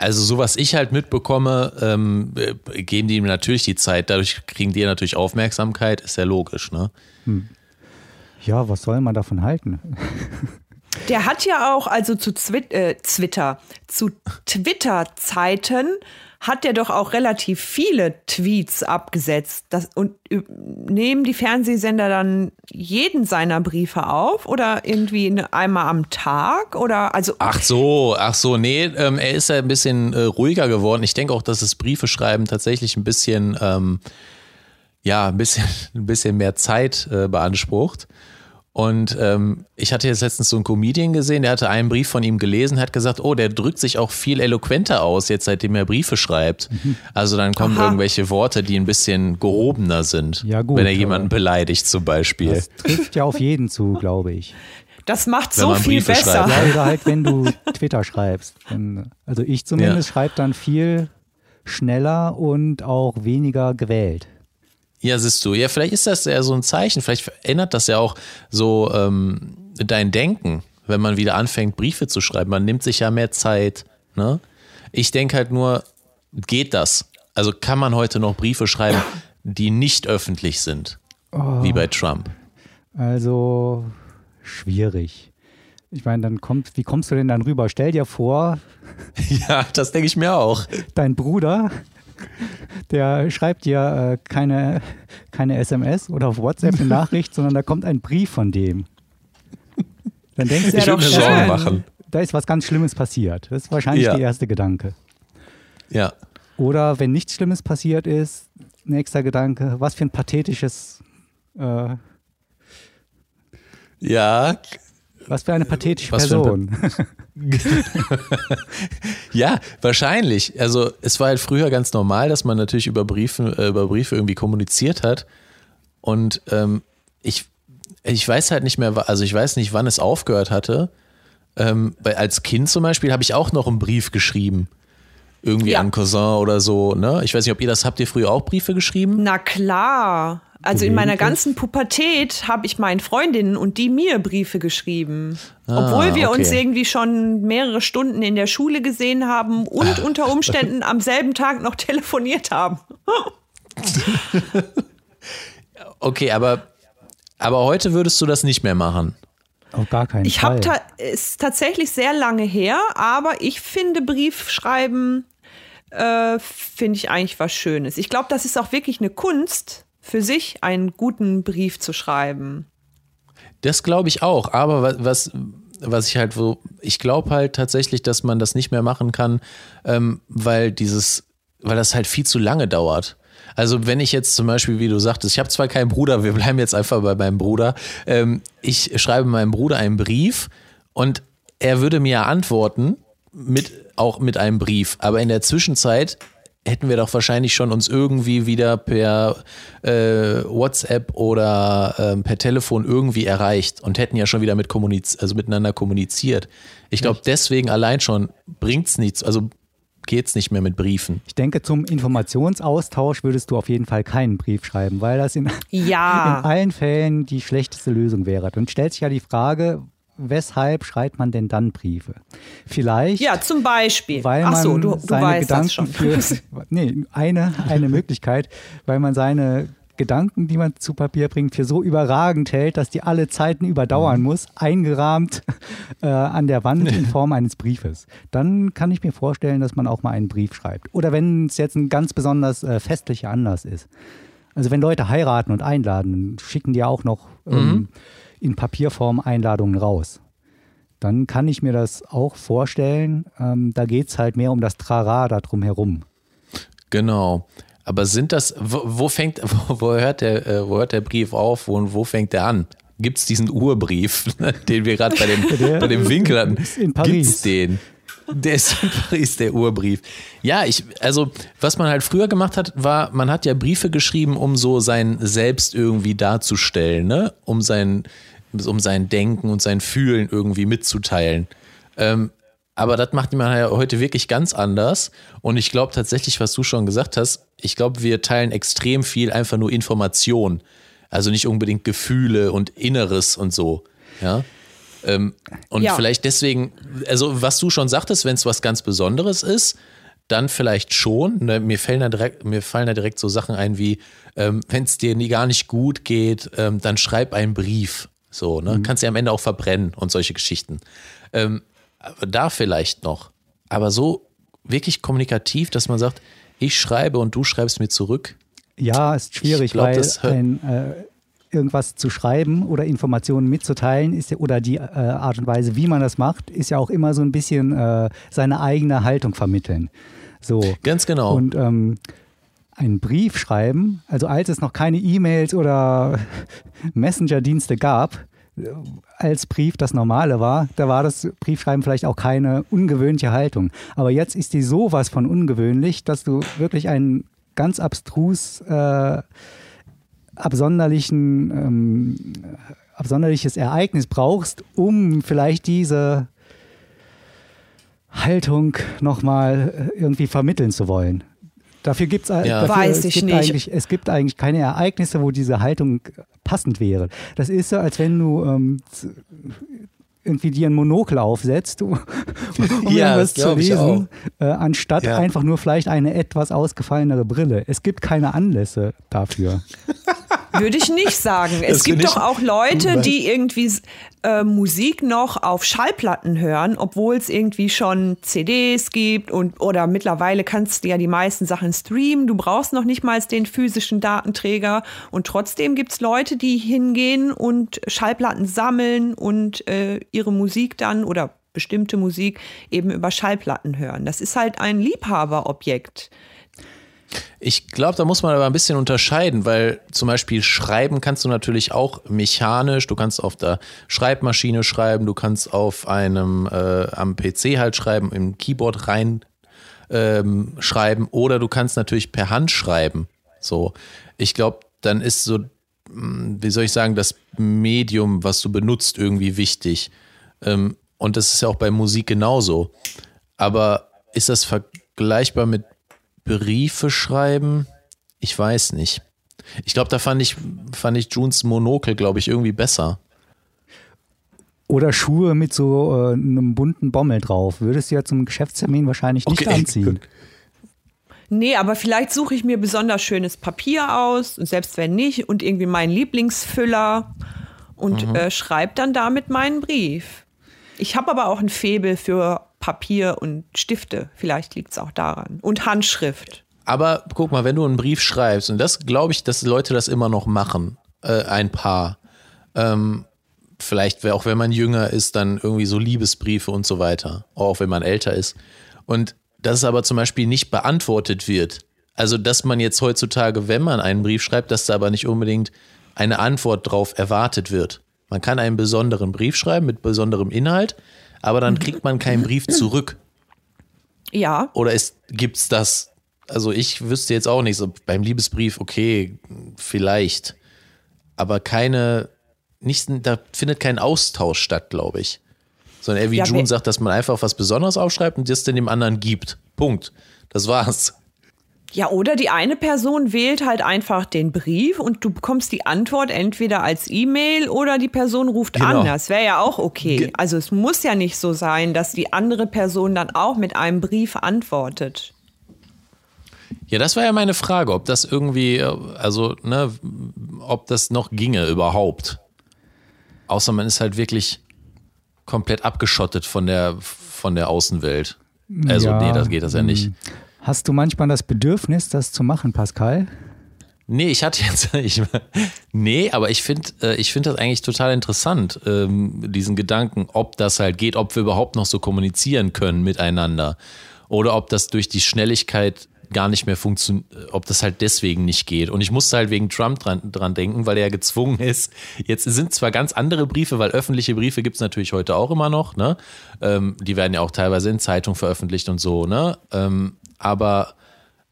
Also so was ich halt mitbekomme, ähm, äh, geben die ihm natürlich die Zeit, dadurch kriegen die natürlich Aufmerksamkeit, ist ja logisch, ne? Ja, was soll man davon halten? Der hat ja auch, also zu Zwi äh, Twitter, zu Twitter-Zeiten hat der doch auch relativ viele Tweets abgesetzt. Das, und äh, nehmen die Fernsehsender dann jeden seiner Briefe auf oder irgendwie einmal am Tag? Oder also Ach so, ach so, nee, ähm, er ist ja ein bisschen äh, ruhiger geworden. Ich denke auch, dass das Briefe schreiben tatsächlich ein bisschen, ähm, ja, ein bisschen, ein bisschen mehr Zeit äh, beansprucht. Und ähm, ich hatte jetzt letztens so einen Comedian gesehen, der hatte einen Brief von ihm gelesen, hat gesagt, oh, der drückt sich auch viel eloquenter aus, jetzt seitdem er Briefe schreibt. Also dann kommen Aha. irgendwelche Worte, die ein bisschen gehobener sind. Ja, gut, Wenn er jemanden beleidigt zum Beispiel. Das trifft ja auf jeden zu, glaube ich. das macht Wenn so viel Briefe besser. schreibt. Ja, oder halt, wenn du Twitter schreibst. Also ich zumindest schreibe dann viel schneller und auch weniger gewählt. Ja, siehst du. Ja, vielleicht ist das ja so ein Zeichen. Vielleicht verändert das ja auch so ähm, dein Denken, wenn man wieder anfängt, Briefe zu schreiben. Man nimmt sich ja mehr Zeit. Ne? Ich denke halt nur, geht das? Also kann man heute noch Briefe schreiben, die nicht öffentlich sind, oh. wie bei Trump? Also schwierig. Ich meine, dann kommt, wie kommst du denn dann rüber? Stell dir vor. Ja, das denke ich mir auch. Dein Bruder, der schreibt dir äh, keine, keine SMS oder auf WhatsApp eine Nachricht, sondern da kommt ein Brief von dem. Dann denkst du, ich würde mir Sorgen machen. Da ist was ganz Schlimmes passiert. Das ist wahrscheinlich ja. der erste Gedanke. Ja. Oder wenn nichts Schlimmes passiert ist, nächster Gedanke, was für ein pathetisches. Äh, ja. Was für eine pathetische was Person. ja, wahrscheinlich. Also es war halt früher ganz normal, dass man natürlich über Briefe, äh, über Briefe irgendwie kommuniziert hat. Und ähm, ich, ich weiß halt nicht mehr, also ich weiß nicht, wann es aufgehört hatte. Ähm, als Kind zum Beispiel habe ich auch noch einen Brief geschrieben irgendwie ja. an Cousin oder so, ne? Ich weiß nicht, ob ihr das habt ihr früher auch Briefe geschrieben? Na klar. Also in meiner ganzen Pubertät habe ich meinen Freundinnen und die mir Briefe geschrieben. Ah, Obwohl wir okay. uns irgendwie schon mehrere Stunden in der Schule gesehen haben und unter Umständen am selben Tag noch telefoniert haben. okay, aber, aber heute würdest du das nicht mehr machen. Auf gar keinen ich Fall. Ich habe ta ist tatsächlich sehr lange her, aber ich finde Briefschreiben äh, finde ich eigentlich was Schönes. Ich glaube, das ist auch wirklich eine Kunst für sich, einen guten Brief zu schreiben. Das glaube ich auch, aber was, was ich halt so, ich glaube halt tatsächlich, dass man das nicht mehr machen kann, ähm, weil dieses, weil das halt viel zu lange dauert. Also wenn ich jetzt zum Beispiel, wie du sagtest, ich habe zwar keinen Bruder, wir bleiben jetzt einfach bei meinem Bruder, ähm, ich schreibe meinem Bruder einen Brief und er würde mir antworten mit auch mit einem Brief. Aber in der Zwischenzeit hätten wir doch wahrscheinlich schon uns irgendwie wieder per äh, WhatsApp oder äh, per Telefon irgendwie erreicht und hätten ja schon wieder mit kommuniz also miteinander kommuniziert. Ich glaube, deswegen allein schon bringt es nichts. Also geht es nicht mehr mit Briefen. Ich denke, zum Informationsaustausch würdest du auf jeden Fall keinen Brief schreiben, weil das in, ja. in allen Fällen die schlechteste Lösung wäre. Und stellt sich ja die Frage, weshalb schreibt man denn dann Briefe? Vielleicht. Ja, zum Beispiel. Weil man Ach so, du, du seine weißt Gedanken das schon. Für, nee, eine, eine Möglichkeit, weil man seine Gedanken, die man zu Papier bringt, für so überragend hält, dass die alle Zeiten überdauern mhm. muss, eingerahmt äh, an der Wand in Form eines Briefes. Dann kann ich mir vorstellen, dass man auch mal einen Brief schreibt. Oder wenn es jetzt ein ganz besonders äh, festlicher Anlass ist. Also wenn Leute heiraten und einladen, schicken die auch noch ähm, mhm in Papierform Einladungen raus. Dann kann ich mir das auch vorstellen. Ähm, da geht es halt mehr um das Trara da drum herum. Genau. Aber sind das, wo, wo fängt, wo, wo, hört der, äh, wo hört der Brief auf und wo fängt der an? Gibt es diesen Urbrief, den wir gerade bei dem, bei dem Winkel hatten? In Paris. Gibt's den? Der ist in Paris, der Urbrief. Ja, ich, also, was man halt früher gemacht hat, war, man hat ja Briefe geschrieben, um so sein Selbst irgendwie darzustellen, ne? Um sein, um sein Denken und sein Fühlen irgendwie mitzuteilen. Ähm, aber das macht man ja heute wirklich ganz anders. Und ich glaube tatsächlich, was du schon gesagt hast, ich glaube, wir teilen extrem viel einfach nur Information. Also nicht unbedingt Gefühle und Inneres und so. Ja. Ähm, und ja. vielleicht deswegen, also was du schon sagtest, wenn es was ganz Besonderes ist, dann vielleicht schon. Ne, mir, fallen da direkt, mir fallen da direkt so Sachen ein wie, ähm, wenn es dir nie gar nicht gut geht, ähm, dann schreib einen Brief so, ne? Mhm. Kannst du ja am Ende auch verbrennen und solche Geschichten. Ähm, da vielleicht noch. Aber so wirklich kommunikativ, dass man sagt, ich schreibe und du schreibst mir zurück. Ja, ist schwierig, glaub, weil ein, äh, irgendwas zu schreiben oder Informationen mitzuteilen ist ja, oder die äh, Art und Weise, wie man das macht, ist ja auch immer so ein bisschen äh, seine eigene Haltung vermitteln. So. Ganz genau. Und ähm, einen Brief schreiben, also als es noch keine E-Mails oder Messenger-Dienste gab, als Brief das Normale war, da war das Briefschreiben vielleicht auch keine ungewöhnliche Haltung. Aber jetzt ist die sowas von ungewöhnlich, dass du wirklich ein ganz abstrus äh, absonderlichen, ähm, absonderliches Ereignis brauchst, um vielleicht diese Haltung nochmal irgendwie vermitteln zu wollen Dafür gibt ja. dafür, Weiß es ich nicht. es gibt eigentlich keine Ereignisse, wo diese Haltung passend wäre. Das ist so, als wenn du ähm, irgendwie dir ein Monokel aufsetzt, um, um ja, irgendwas zu lesen, äh, anstatt ja. einfach nur vielleicht eine etwas ausgefallenere Brille. Es gibt keine Anlässe dafür. Würde ich nicht sagen. Es gibt doch auch Leute, die irgendwie äh, Musik noch auf Schallplatten hören, obwohl es irgendwie schon CDs gibt und oder mittlerweile kannst du ja die meisten Sachen streamen. Du brauchst noch nicht mal den physischen Datenträger und trotzdem gibt es Leute, die hingehen und Schallplatten sammeln und äh, ihre Musik dann oder bestimmte Musik eben über Schallplatten hören. Das ist halt ein Liebhaberobjekt. Ich glaube, da muss man aber ein bisschen unterscheiden, weil zum Beispiel schreiben kannst du natürlich auch mechanisch. Du kannst auf der Schreibmaschine schreiben, du kannst auf einem äh, am PC halt schreiben, im Keyboard rein ähm, schreiben oder du kannst natürlich per Hand schreiben. So, ich glaube, dann ist so, hm, wie soll ich sagen, das Medium, was du benutzt, irgendwie wichtig. Ähm, und das ist ja auch bei Musik genauso. Aber ist das vergleichbar mit Briefe schreiben, ich weiß nicht. Ich glaube, da fand ich, fand ich Junes Monokel, glaube ich, irgendwie besser. Oder Schuhe mit so äh, einem bunten Bommel drauf. Würdest du ja zum Geschäftstermin wahrscheinlich nicht okay. anziehen. Nee, aber vielleicht suche ich mir besonders schönes Papier aus, selbst wenn nicht, und irgendwie meinen Lieblingsfüller und mhm. äh, schreibe dann damit meinen Brief. Ich habe aber auch ein Faible für Papier und Stifte. Vielleicht liegt es auch daran. Und Handschrift. Aber guck mal, wenn du einen Brief schreibst, und das glaube ich, dass Leute das immer noch machen, äh, ein paar. Ähm, vielleicht, auch wenn man jünger ist, dann irgendwie so Liebesbriefe und so weiter. Auch wenn man älter ist. Und dass es aber zum Beispiel nicht beantwortet wird. Also, dass man jetzt heutzutage, wenn man einen Brief schreibt, dass da aber nicht unbedingt eine Antwort drauf erwartet wird. Man kann einen besonderen Brief schreiben mit besonderem Inhalt, aber dann kriegt man keinen Brief zurück. Ja. Oder gibt es das? Also ich wüsste jetzt auch nicht, so beim Liebesbrief, okay, vielleicht. Aber keine, nicht, da findet kein Austausch statt, glaube ich. Sondern er wie ja, June sagt, dass man einfach was Besonderes aufschreibt und das dann dem anderen gibt. Punkt. Das war's. Ja, oder die eine Person wählt halt einfach den Brief und du bekommst die Antwort entweder als E-Mail oder die Person ruft genau. an. Das wäre ja auch okay. Ge also es muss ja nicht so sein, dass die andere Person dann auch mit einem Brief antwortet. Ja, das war ja meine Frage, ob das irgendwie, also, ne, ob das noch ginge überhaupt. Außer man ist halt wirklich komplett abgeschottet von der, von der Außenwelt. Also, ja, nee, das geht das ja nicht. Hast du manchmal das Bedürfnis, das zu machen, Pascal? Nee, ich hatte jetzt, ich, nee, aber ich finde, äh, ich finde das eigentlich total interessant, ähm, diesen Gedanken, ob das halt geht, ob wir überhaupt noch so kommunizieren können miteinander oder ob das durch die Schnelligkeit gar nicht mehr funktioniert, ob das halt deswegen nicht geht. Und ich musste halt wegen Trump dran, dran denken, weil er ja gezwungen ist. Jetzt sind zwar ganz andere Briefe, weil öffentliche Briefe gibt es natürlich heute auch immer noch, ne? Ähm, die werden ja auch teilweise in Zeitungen veröffentlicht und so, ne? Ähm, aber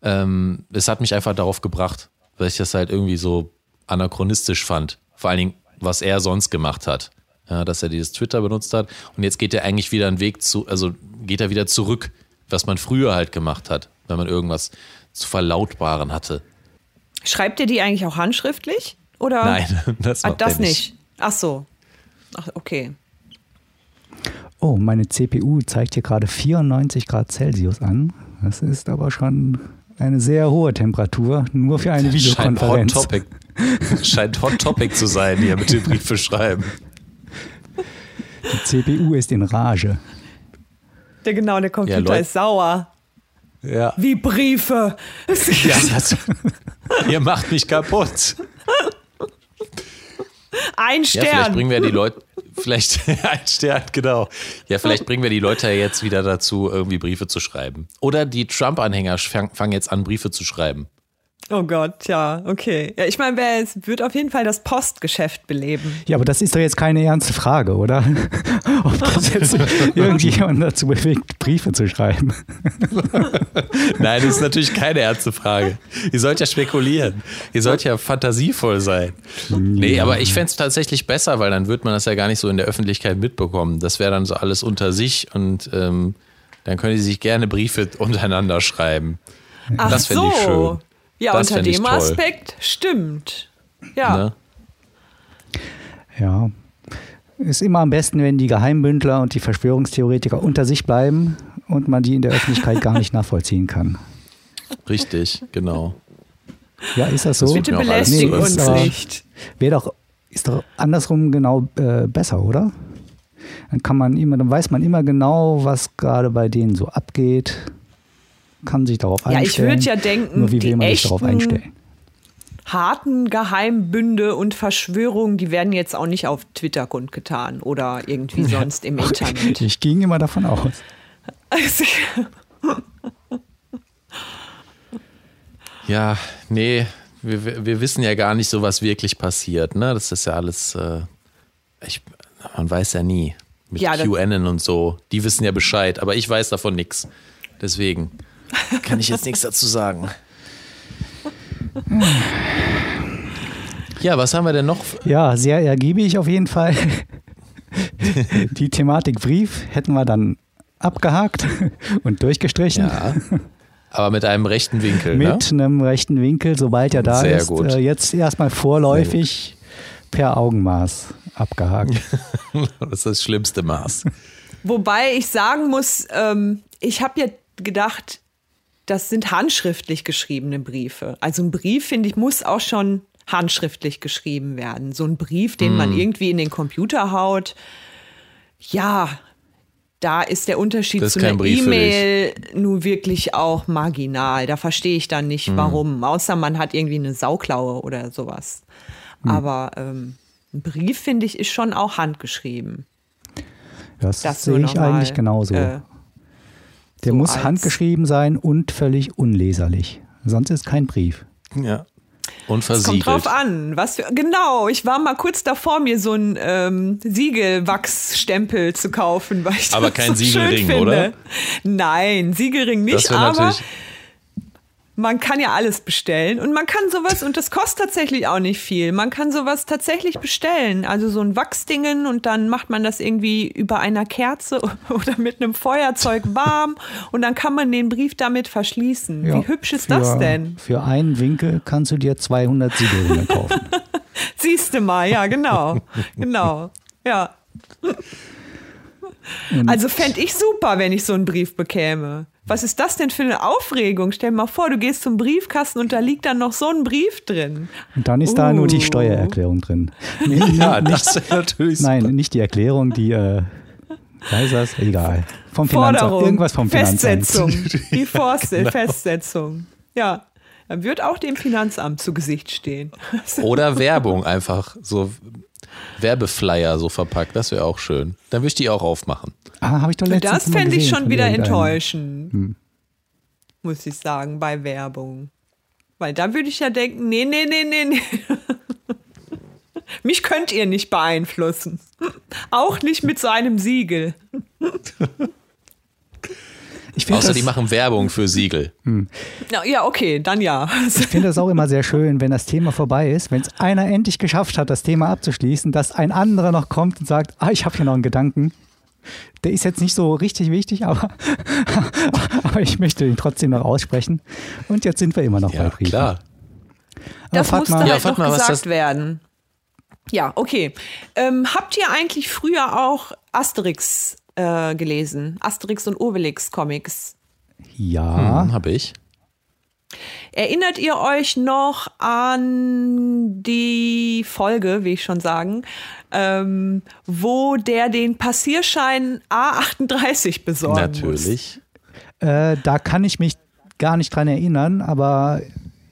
ähm, es hat mich einfach darauf gebracht, weil ich das halt irgendwie so anachronistisch fand. Vor allen Dingen, was er sonst gemacht hat. Ja, dass er dieses Twitter benutzt hat. Und jetzt geht er eigentlich wieder einen Weg zu, also geht er wieder zurück, was man früher halt gemacht hat, wenn man irgendwas zu verlautbaren hatte. Schreibt ihr die eigentlich auch handschriftlich? Oder? Nein, das, macht Ach, das nicht. Ach so. Ach, okay. Oh, meine CPU zeigt hier gerade 94 Grad Celsius an. Das ist aber schon eine sehr hohe Temperatur, nur für eine Videokonferenz. Scheint Hot Topic, scheint Hot Topic zu sein, hier mit dem Briefe schreiben. Die CPU ist in Rage. Der genau, der Computer ja, ist sauer. Ja. Wie Briefe. Ja, das, ihr macht mich kaputt. Ein Stern. Ja, vielleicht bringen wir die Leute, vielleicht ein Stern, genau. Ja, vielleicht bringen wir die Leute jetzt wieder dazu, irgendwie Briefe zu schreiben. Oder die Trump-Anhänger fangen jetzt an, Briefe zu schreiben. Oh Gott, ja, okay. Ja, ich meine, es wird auf jeden Fall das Postgeschäft beleben. Ja, aber das ist doch jetzt keine ernste Frage, oder? Ob das jetzt irgendjemand dazu bewegt, Briefe zu schreiben. Nein, das ist natürlich keine ernste Frage. Ihr sollt ja spekulieren. Ihr sollt ja fantasievoll sein. Nee, aber ich fände es tatsächlich besser, weil dann wird man das ja gar nicht so in der Öffentlichkeit mitbekommen. Das wäre dann so alles unter sich und ähm, dann können die sich gerne Briefe untereinander schreiben. Ach das fände ich schön. Ja, das unter dem Aspekt stimmt. Ja. Ne? Ja. Ist immer am besten, wenn die Geheimbündler und die Verschwörungstheoretiker unter sich bleiben und man die in der Öffentlichkeit gar nicht nachvollziehen kann. Richtig, genau. Ja, ist das so? Das Bitte belästigt nee, uns nicht. Wäre doch, ist doch andersrum genau äh, besser, oder? Dann kann man immer, dann weiß man immer genau, was gerade bei denen so abgeht, kann sich darauf einstellen. Ja, ich würde ja denken, nur wie will man sich darauf einstellen? harten Geheimbünde und Verschwörungen, die werden jetzt auch nicht auf Twitter kundgetan oder irgendwie sonst im Internet. Ich ging immer davon aus. Also, ja, nee, wir, wir wissen ja gar nicht so, was wirklich passiert. Ne? Das ist ja alles, äh, ich, man weiß ja nie. Mit ja, QAnon und so, die wissen ja Bescheid, aber ich weiß davon nichts. Deswegen kann ich jetzt nichts dazu sagen. Ja, was haben wir denn noch? Ja, sehr ergiebig auf jeden Fall. Die Thematik Brief hätten wir dann abgehakt und durchgestrichen. Ja, aber mit einem rechten Winkel. mit ne? einem rechten Winkel, sobald er da Sehr ist. Gut. Äh, jetzt erstmal vorläufig per Augenmaß abgehakt. das ist das schlimmste Maß. Wobei ich sagen muss, ähm, ich habe ja gedacht, das sind handschriftlich geschriebene Briefe. Also ein Brief, finde ich, muss auch schon handschriftlich geschrieben werden. So ein Brief, den man hm. irgendwie in den Computer haut. Ja, da ist der Unterschied ist zu einer E-Mail nur wirklich auch marginal. Da verstehe ich dann nicht, mm. warum. Außer man hat irgendwie eine Sauklaue oder sowas. Mm. Aber ähm, ein Brief, finde ich, ist schon auch handgeschrieben. Das, das sehe ich eigentlich genauso. Äh, der so muss handgeschrieben sein und völlig unleserlich. Sonst ist kein Brief. Ja. Und versiegelt. Kommt drauf an, was für, genau. Ich war mal kurz davor, mir so einen ähm, Siegelwachsstempel zu kaufen, weil ich aber das kein so Siegelring, schön finde. oder? Nein, Siegelring nicht, aber man kann ja alles bestellen und man kann sowas, und das kostet tatsächlich auch nicht viel, man kann sowas tatsächlich bestellen. Also so ein Wachsdingen und dann macht man das irgendwie über einer Kerze oder mit einem Feuerzeug warm und dann kann man den Brief damit verschließen. Ja, Wie hübsch ist für, das denn? Für einen Winkel kannst du dir 200 Siegelringe kaufen. Siehst du mal, ja, genau. genau. Ja. Also fände ich super, wenn ich so einen Brief bekäme. Was ist das denn für eine Aufregung? Stell dir mal vor, du gehst zum Briefkasten und da liegt dann noch so ein Brief drin. Und dann ist uh. da nur die uh. Steuererklärung drin. Nee, ja, das ist natürlich Nein, nicht die Erklärung, die, äh, weiß das? Egal. Vom Finanzamt. Forderung, Irgendwas vom Finanzamt. Festsetzung. Die Forst genau. Festsetzung. Ja. Dann wird auch dem Finanzamt zu Gesicht stehen. Oder Werbung einfach. So Werbeflyer so verpackt, das wäre auch schön. Dann würde ich die auch aufmachen. Ah, habe ich doch letztens Das fände ich schon wieder enttäuschend. Hm. Muss ich sagen, bei Werbung. Weil da würde ich ja denken, nee, nee, nee, nee, nee. Mich könnt ihr nicht beeinflussen. Auch nicht mit so einem Siegel. Außer das, die machen Werbung für Siegel. Hm. Ja, okay, dann ja. Ich finde das auch immer sehr schön, wenn das Thema vorbei ist, wenn es einer endlich geschafft hat, das Thema abzuschließen, dass ein anderer noch kommt und sagt, ah, ich habe hier noch einen Gedanken. Der ist jetzt nicht so richtig wichtig, aber, aber ich möchte ihn trotzdem noch aussprechen. Und jetzt sind wir immer noch ja, bei Briefen. klar. Das musste halt ja, noch gesagt werden. Ja, okay. Ähm, habt ihr eigentlich früher auch Asterix äh, gelesen. Asterix und Obelix Comics. Ja, hm, habe ich. Erinnert ihr euch noch an die Folge, wie ich schon sagen, ähm, wo der den Passierschein A38 besorgt? Natürlich. Äh, da kann ich mich gar nicht dran erinnern, aber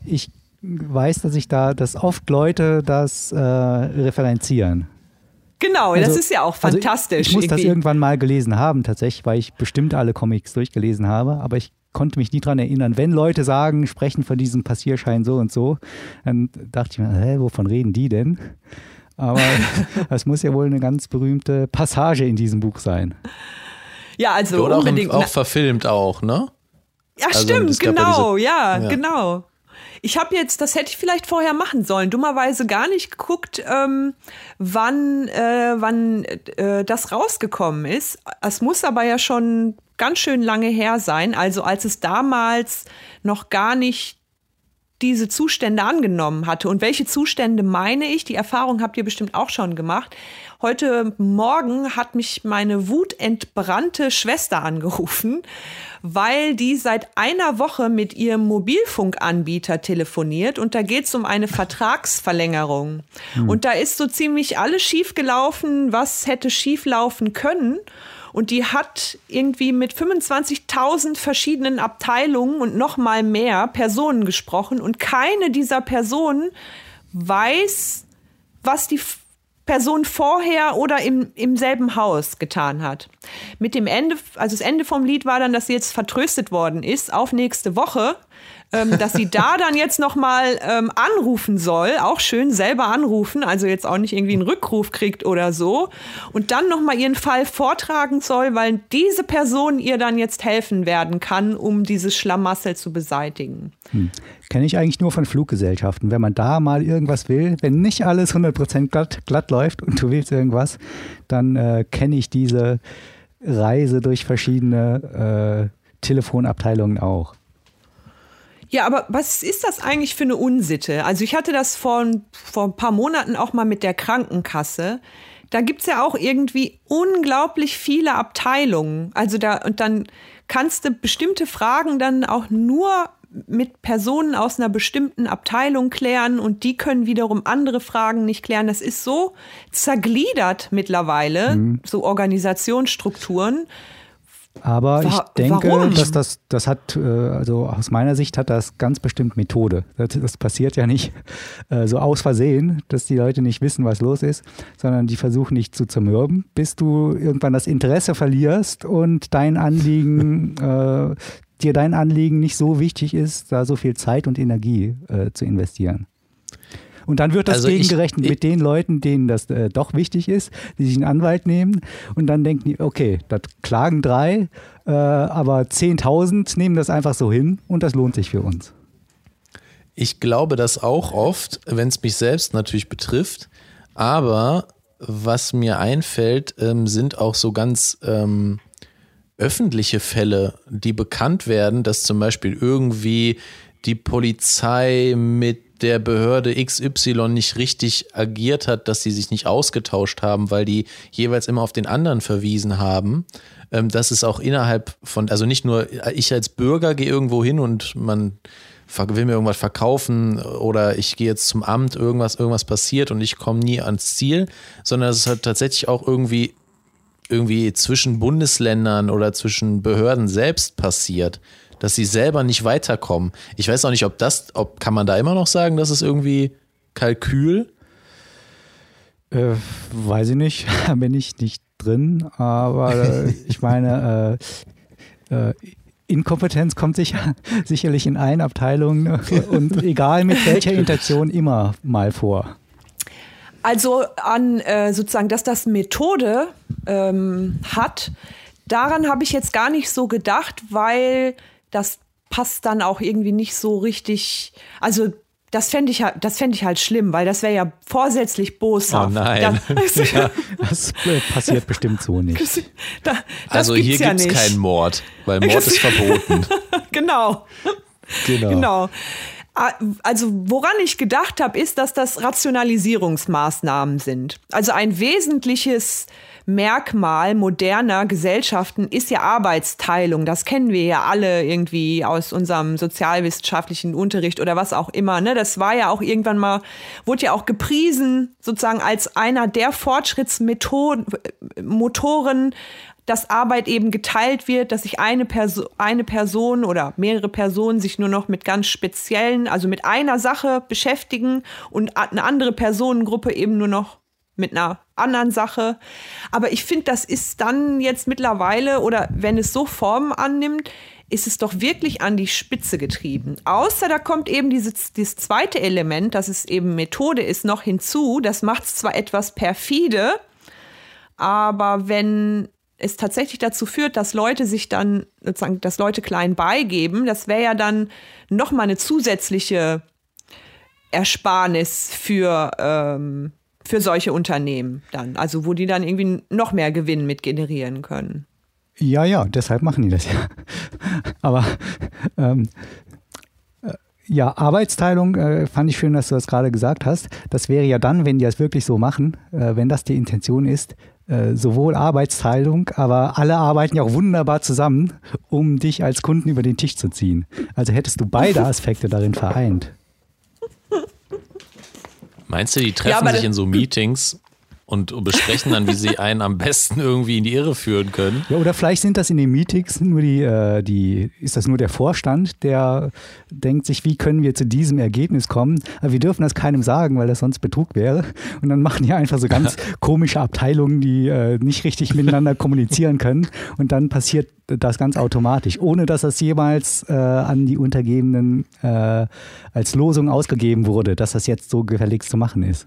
ich weiß, dass ich da, dass oft Leute das äh, referenzieren. Genau, also, das ist ja auch fantastisch. Also ich, ich muss irgendwie. das irgendwann mal gelesen haben, tatsächlich, weil ich bestimmt alle Comics durchgelesen habe, aber ich konnte mich nie daran erinnern. Wenn Leute sagen, sprechen von diesem Passierschein so und so, dann dachte ich mir, hä, wovon reden die denn? Aber es muss ja wohl eine ganz berühmte Passage in diesem Buch sein. Ja, also Oder unbedingt. Auch, auch verfilmt auch, ne? Ja, also, stimmt, genau, ja, ja, genau. Ich habe jetzt, das hätte ich vielleicht vorher machen sollen, dummerweise gar nicht geguckt, ähm, wann, äh, wann äh, das rausgekommen ist. Es muss aber ja schon ganz schön lange her sein, also als es damals noch gar nicht diese Zustände angenommen hatte. Und welche Zustände meine ich? Die Erfahrung habt ihr bestimmt auch schon gemacht. Heute Morgen hat mich meine wutentbrannte Schwester angerufen, weil die seit einer Woche mit ihrem Mobilfunkanbieter telefoniert und da geht es um eine Vertragsverlängerung. Hm. Und da ist so ziemlich alles schiefgelaufen, was hätte schieflaufen können. Und die hat irgendwie mit 25.000 verschiedenen Abteilungen und noch mal mehr Personen gesprochen. Und keine dieser Personen weiß, was die Person vorher oder im, im selben Haus getan hat. Mit dem Ende, also das Ende vom Lied war dann, dass sie jetzt vertröstet worden ist auf nächste Woche ähm, dass sie da dann jetzt nochmal ähm, anrufen soll, auch schön selber anrufen, also jetzt auch nicht irgendwie einen Rückruf kriegt oder so, und dann nochmal ihren Fall vortragen soll, weil diese Person ihr dann jetzt helfen werden kann, um dieses Schlamassel zu beseitigen. Hm. Kenne ich eigentlich nur von Fluggesellschaften. Wenn man da mal irgendwas will, wenn nicht alles 100% glatt, glatt läuft und du willst irgendwas, dann äh, kenne ich diese Reise durch verschiedene äh, Telefonabteilungen auch. Ja, aber was ist das eigentlich für eine Unsitte? Also ich hatte das vor, vor ein paar Monaten auch mal mit der Krankenkasse. Da gibt es ja auch irgendwie unglaublich viele Abteilungen. Also da, und dann kannst du bestimmte Fragen dann auch nur mit Personen aus einer bestimmten Abteilung klären und die können wiederum andere Fragen nicht klären. Das ist so zergliedert mittlerweile, mhm. so Organisationsstrukturen. Aber ich denke, warum? dass das, das hat, äh, also aus meiner Sicht hat das ganz bestimmt Methode. Das, das passiert ja nicht äh, so aus Versehen, dass die Leute nicht wissen, was los ist, sondern die versuchen nicht zu zermürben, bis du irgendwann das Interesse verlierst und dein Anliegen, äh, dir dein Anliegen nicht so wichtig ist, da so viel Zeit und Energie äh, zu investieren. Und dann wird das also gegengerechnet ich, mit den Leuten, denen das äh, doch wichtig ist, die sich einen Anwalt nehmen. Und dann denken die, okay, das klagen drei, äh, aber 10.000 nehmen das einfach so hin und das lohnt sich für uns. Ich glaube das auch oft, wenn es mich selbst natürlich betrifft. Aber was mir einfällt, ähm, sind auch so ganz ähm, öffentliche Fälle, die bekannt werden, dass zum Beispiel irgendwie die Polizei mit der Behörde XY nicht richtig agiert hat, dass sie sich nicht ausgetauscht haben, weil die jeweils immer auf den anderen verwiesen haben. Ähm, das ist auch innerhalb von, also nicht nur ich als Bürger gehe irgendwo hin und man will mir irgendwas verkaufen oder ich gehe jetzt zum Amt, irgendwas, irgendwas passiert und ich komme nie ans Ziel, sondern es ist halt tatsächlich auch irgendwie irgendwie zwischen Bundesländern oder zwischen Behörden selbst passiert dass sie selber nicht weiterkommen. Ich weiß auch nicht, ob das, ob kann man da immer noch sagen, dass es irgendwie Kalkül? Äh, weiß ich nicht, da bin ich nicht drin, aber äh, ich meine, äh, äh, Inkompetenz kommt sicher, sicherlich in allen Abteilungen und egal mit welcher Intention immer mal vor. Also an äh, sozusagen, dass das Methode ähm, hat, daran habe ich jetzt gar nicht so gedacht, weil das passt dann auch irgendwie nicht so richtig. Also das fände ich, das fänd ich halt schlimm, weil das wäre ja vorsätzlich boshaft. Oh nein. Das, ja, das passiert bestimmt so nicht. Da, also hier ja gibt es keinen Mord, weil Mord ist verboten. genau. Genau. genau. Also woran ich gedacht habe, ist, dass das Rationalisierungsmaßnahmen sind. Also ein wesentliches Merkmal moderner Gesellschaften ist ja Arbeitsteilung. Das kennen wir ja alle irgendwie aus unserem sozialwissenschaftlichen Unterricht oder was auch immer. Ne? Das war ja auch irgendwann mal, wurde ja auch gepriesen sozusagen als einer der Fortschrittsmotoren, dass Arbeit eben geteilt wird, dass sich eine, Perso eine Person oder mehrere Personen sich nur noch mit ganz speziellen, also mit einer Sache beschäftigen und eine andere Personengruppe eben nur noch mit einer anderen Sache. Aber ich finde, das ist dann jetzt mittlerweile oder wenn es so Formen annimmt, ist es doch wirklich an die Spitze getrieben. Außer da kommt eben dieses, dieses zweite Element, dass es eben Methode ist, noch hinzu. Das macht es zwar etwas perfide, aber wenn es tatsächlich dazu führt, dass Leute sich dann sozusagen, dass Leute klein beigeben, das wäre ja dann noch mal eine zusätzliche Ersparnis für ähm, für solche Unternehmen dann, also wo die dann irgendwie noch mehr Gewinn mit generieren können. Ja, ja, deshalb machen die das ja. Aber ähm, äh, ja, Arbeitsteilung äh, fand ich schön, dass du das gerade gesagt hast. Das wäre ja dann, wenn die das wirklich so machen, äh, wenn das die Intention ist, äh, sowohl Arbeitsteilung, aber alle arbeiten ja auch wunderbar zusammen, um dich als Kunden über den Tisch zu ziehen. Also hättest du beide Aspekte darin vereint. Meinst du, die treffen ja, sich in so Meetings und besprechen dann, wie sie einen am besten irgendwie in die Irre führen können. Ja, oder vielleicht sind das in den Meetings nur die, äh, die, ist das nur der Vorstand, der denkt sich, wie können wir zu diesem Ergebnis kommen? Aber wir dürfen das keinem sagen, weil das sonst Betrug wäre. Und dann machen die einfach so ganz komische Abteilungen, die äh, nicht richtig miteinander kommunizieren können. Und dann passiert das ganz automatisch, ohne dass das jemals äh, an die Untergebenen äh, als Losung ausgegeben wurde, dass das jetzt so gefälligst zu machen ist.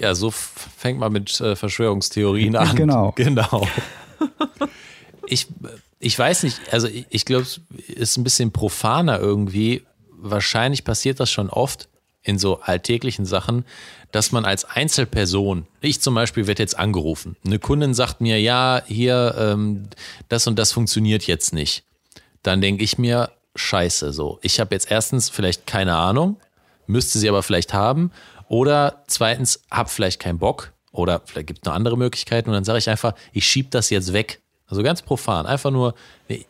Ja, so fängt man mit äh, Verschwörungstheorien an. Genau. Genau. Ich, ich weiß nicht, also ich, ich glaube, es ist ein bisschen profaner irgendwie. Wahrscheinlich passiert das schon oft in so alltäglichen Sachen, dass man als Einzelperson, ich zum Beispiel werde jetzt angerufen, eine Kundin sagt mir, ja, hier, ähm, das und das funktioniert jetzt nicht. Dann denke ich mir, scheiße, so. Ich habe jetzt erstens vielleicht keine Ahnung, müsste sie aber vielleicht haben. Oder zweitens, hab vielleicht keinen Bock oder vielleicht gibt es noch andere Möglichkeiten und dann sage ich einfach, ich schiebe das jetzt weg. Also ganz profan. Einfach nur,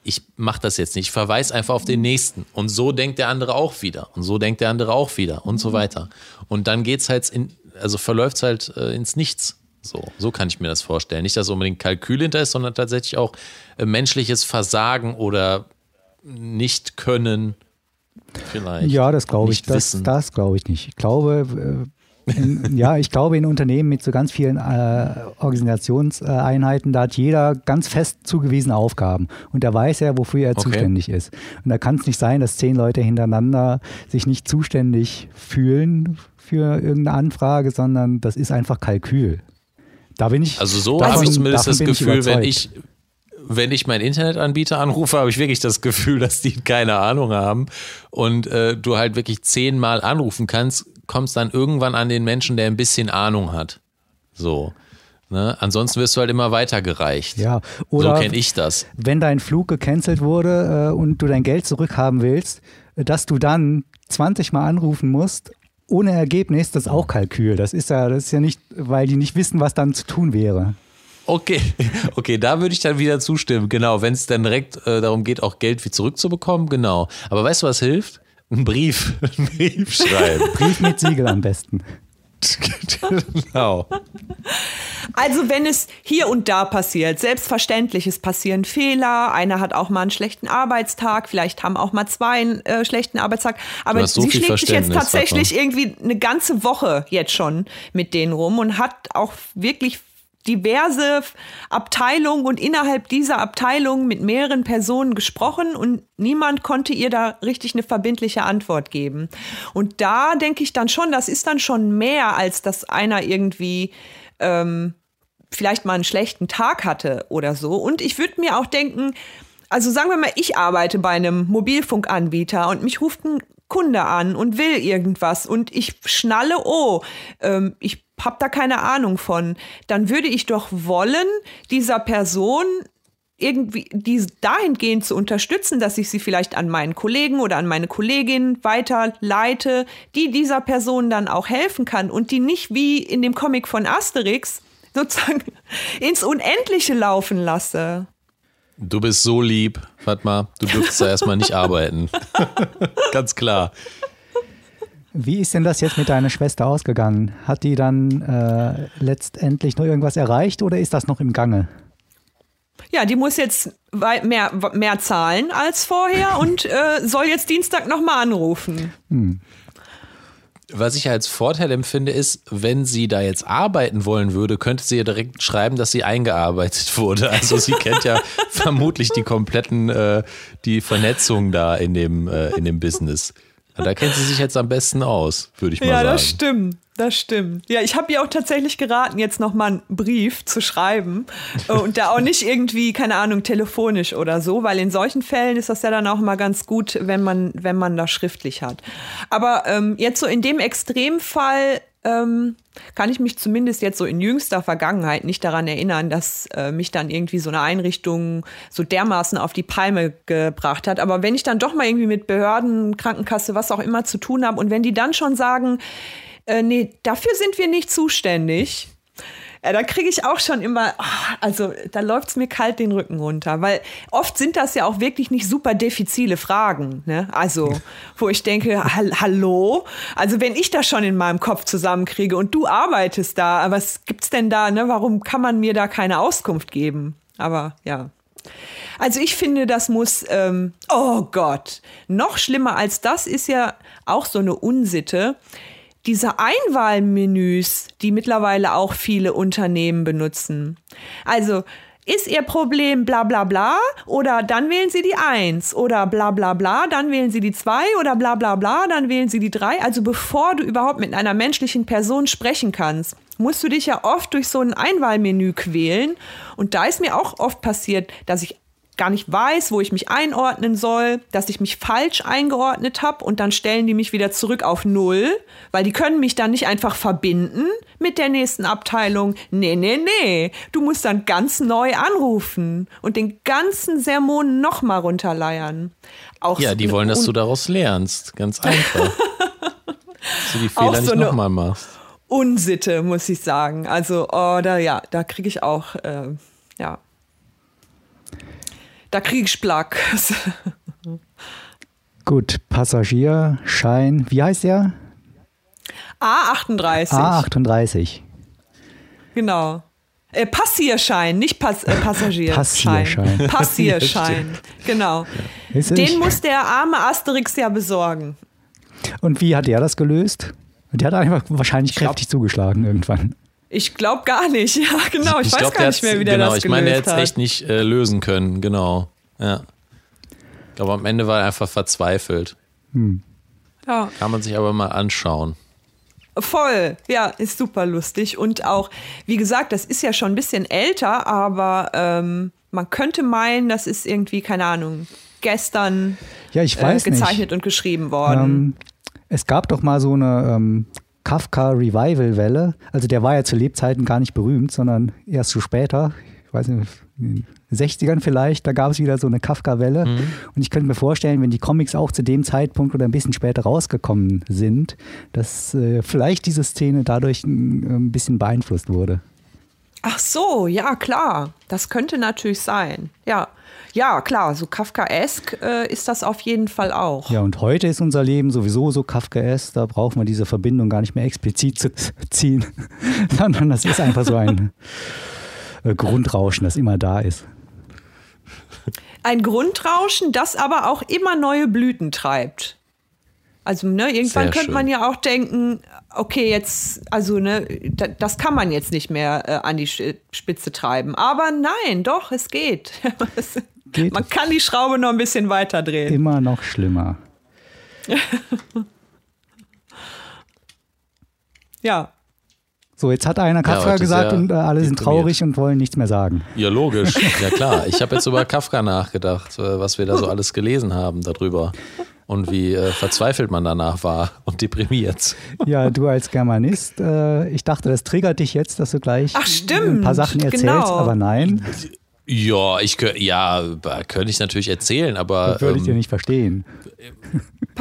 ich mache das jetzt nicht. Ich verweise einfach auf den nächsten. Und so denkt der andere auch wieder. Und so denkt der andere auch wieder und so mhm. weiter. Und dann geht es halt in, also verläuft es halt äh, ins Nichts. So, so kann ich mir das vorstellen. Nicht, dass unbedingt Kalkül hinter ist, sondern tatsächlich auch äh, menschliches Versagen oder nicht können Vielleicht. Ja, das glaube ich. Das, das glaube ich nicht. Ich glaube, äh, in, ja, ich glaube in Unternehmen mit so ganz vielen äh, Organisationseinheiten, da hat jeder ganz fest zugewiesene Aufgaben und da weiß er, wofür er okay. zuständig ist. Und da kann es nicht sein, dass zehn Leute hintereinander sich nicht zuständig fühlen für irgendeine Anfrage, sondern das ist einfach Kalkül. Da bin ich. Also so habe ich zumindest das Gefühl, wenn ich, wenn ich meinen Internetanbieter anrufe, habe ich wirklich das Gefühl, dass die keine Ahnung haben und äh, du halt wirklich zehnmal anrufen kannst, kommst dann irgendwann an den Menschen, der ein bisschen Ahnung hat. So. Ne? Ansonsten wirst du halt immer weitergereicht. Ja, oder so kenne ich das. Wenn dein Flug gecancelt wurde äh, und du dein Geld zurückhaben willst, dass du dann 20 Mal anrufen musst ohne Ergebnis, das ist auch Kalkül. Das ist ja, das ist ja nicht, weil die nicht wissen, was dann zu tun wäre. Okay, okay, da würde ich dann wieder zustimmen. Genau, wenn es dann direkt äh, darum geht, auch Geld wie zurückzubekommen, genau. Aber weißt du, was hilft? Ein Brief, ein Brief schreiben. Brief mit Siegel am besten. genau. Also wenn es hier und da passiert, selbstverständlich, es passieren Fehler, einer hat auch mal einen schlechten Arbeitstag, vielleicht haben auch mal zwei einen äh, schlechten Arbeitstag, aber so sie schlägt sich jetzt tatsächlich irgendwie eine ganze Woche jetzt schon mit denen rum und hat auch wirklich diverse Abteilungen und innerhalb dieser Abteilung mit mehreren Personen gesprochen und niemand konnte ihr da richtig eine verbindliche Antwort geben. Und da denke ich dann schon, das ist dann schon mehr, als dass einer irgendwie ähm, vielleicht mal einen schlechten Tag hatte oder so. Und ich würde mir auch denken, also sagen wir mal, ich arbeite bei einem Mobilfunkanbieter und mich ruft ein Kunde an und will irgendwas und ich schnalle, oh, ähm, ich habe da keine Ahnung von, dann würde ich doch wollen, dieser Person irgendwie die dahingehend zu unterstützen, dass ich sie vielleicht an meinen Kollegen oder an meine Kollegin weiterleite, die dieser Person dann auch helfen kann und die nicht wie in dem Comic von Asterix sozusagen ins Unendliche laufen lasse. Du bist so lieb, Fatma. Du dürftest da erstmal nicht arbeiten. Ganz klar. Wie ist denn das jetzt mit deiner Schwester ausgegangen? Hat die dann äh, letztendlich noch irgendwas erreicht oder ist das noch im Gange? Ja, die muss jetzt mehr, mehr zahlen als vorher und äh, soll jetzt Dienstag nochmal anrufen. Hm. Was ich als Vorteil empfinde, ist, wenn sie da jetzt arbeiten wollen würde, könnte sie ja direkt schreiben, dass sie eingearbeitet wurde. Also sie kennt ja vermutlich die kompletten, äh, die Vernetzung da in dem, äh, in dem Business. Da kennt sie sich jetzt am besten aus, würde ich mal ja, sagen. Ja, das stimmt. Das stimmt. Ja, ich habe ihr auch tatsächlich geraten, jetzt nochmal einen Brief zu schreiben äh, und da auch nicht irgendwie, keine Ahnung, telefonisch oder so, weil in solchen Fällen ist das ja dann auch mal ganz gut, wenn man, wenn man das schriftlich hat. Aber ähm, jetzt so in dem Extremfall, ähm, kann ich mich zumindest jetzt so in jüngster Vergangenheit nicht daran erinnern, dass äh, mich dann irgendwie so eine Einrichtung so dermaßen auf die Palme gebracht hat. Aber wenn ich dann doch mal irgendwie mit Behörden, Krankenkasse, was auch immer zu tun habe und wenn die dann schon sagen, äh, nee, dafür sind wir nicht zuständig, ja, da kriege ich auch schon immer, oh, also da läuft es mir kalt den Rücken runter, weil oft sind das ja auch wirklich nicht super diffizile Fragen. Ne? Also, wo ich denke, hallo? Also, wenn ich das schon in meinem Kopf zusammenkriege und du arbeitest da, was gibt's denn da? Ne? Warum kann man mir da keine Auskunft geben? Aber ja. Also ich finde, das muss, ähm, oh Gott, noch schlimmer als das ist ja auch so eine Unsitte diese Einwahlmenüs, die mittlerweile auch viele Unternehmen benutzen. Also ist Ihr Problem bla bla bla oder dann wählen Sie die 1 oder bla bla bla, dann wählen Sie die 2 oder bla bla bla, dann wählen Sie die 3. Also bevor du überhaupt mit einer menschlichen Person sprechen kannst, musst du dich ja oft durch so ein Einwahlmenü quälen. Und da ist mir auch oft passiert, dass ich gar nicht weiß, wo ich mich einordnen soll, dass ich mich falsch eingeordnet habe und dann stellen die mich wieder zurück auf Null, weil die können mich dann nicht einfach verbinden mit der nächsten Abteilung. Nee, nee, nee. Du musst dann ganz neu anrufen und den ganzen Sermon nochmal runterleiern. Auch ja, die wollen, dass du daraus lernst. Ganz einfach. dass du die Fehler so nicht nochmal machst. Unsitte, muss ich sagen. Also, oh, da, ja, da kriege ich auch, äh, ja, da kriege ich Plack. Gut, Passagierschein, wie heißt der? A38. A38. Genau. Äh, Passierschein, nicht Pass, äh, Passagierschein. Passierschein. Passierschein, genau. Ja. Den muss der arme Asterix ja besorgen. Und wie hat er das gelöst? Der hat einfach wahrscheinlich kräftig zugeschlagen irgendwann. Ich glaube gar nicht. Ja, genau. Ich, ich weiß glaub, gar nicht mehr, wie der genau, das gelöst hat. Ich meine, er hätte es echt nicht äh, lösen können. Genau. Ja. Ich glaube, am Ende war er einfach verzweifelt. Hm. Ja. Kann man sich aber mal anschauen. Voll, ja, ist super lustig. Und auch, wie gesagt, das ist ja schon ein bisschen älter, aber ähm, man könnte meinen, das ist irgendwie, keine Ahnung, gestern ja, ich weiß äh, gezeichnet nicht. und geschrieben worden. Ähm, es gab doch mal so eine ähm, Kafka-Revival-Welle. Also der war ja zu Lebzeiten gar nicht berühmt, sondern erst so später. Ich weiß nicht, in den 60ern vielleicht, da gab es wieder so eine Kafka-Welle. Mhm. Und ich könnte mir vorstellen, wenn die Comics auch zu dem Zeitpunkt oder ein bisschen später rausgekommen sind, dass äh, vielleicht diese Szene dadurch ein, ein bisschen beeinflusst wurde. Ach so, ja klar, das könnte natürlich sein. Ja, ja, klar, so Kafkaesk äh, ist das auf jeden Fall auch. Ja, und heute ist unser Leben sowieso so Kafkaesk, da brauchen wir diese Verbindung gar nicht mehr explizit zu ziehen, sondern das ist einfach so ein äh, Grundrauschen, das immer da ist. Ein Grundrauschen, das aber auch immer neue Blüten treibt. Also, ne, irgendwann Sehr könnte man ja auch denken, okay, jetzt, also, ne, das kann man jetzt nicht mehr äh, an die Spitze treiben. Aber nein, doch, es geht. Geht. Man kann die Schraube noch ein bisschen weiter drehen. Immer noch schlimmer. ja. So, jetzt hat einer Kafka ja, gesagt und äh, alle sind traurig und wollen nichts mehr sagen. Ja, logisch. Ja, klar. Ich habe jetzt über Kafka nachgedacht, äh, was wir da so alles gelesen haben darüber und wie äh, verzweifelt man danach war und deprimiert. Ja, du als Germanist, äh, ich dachte, das triggert dich jetzt, dass du gleich Ach, ein paar Sachen erzählst, genau. aber nein. Ja, ich ja, könnte ich natürlich erzählen, aber. Das würde ich dir ähm, nicht verstehen.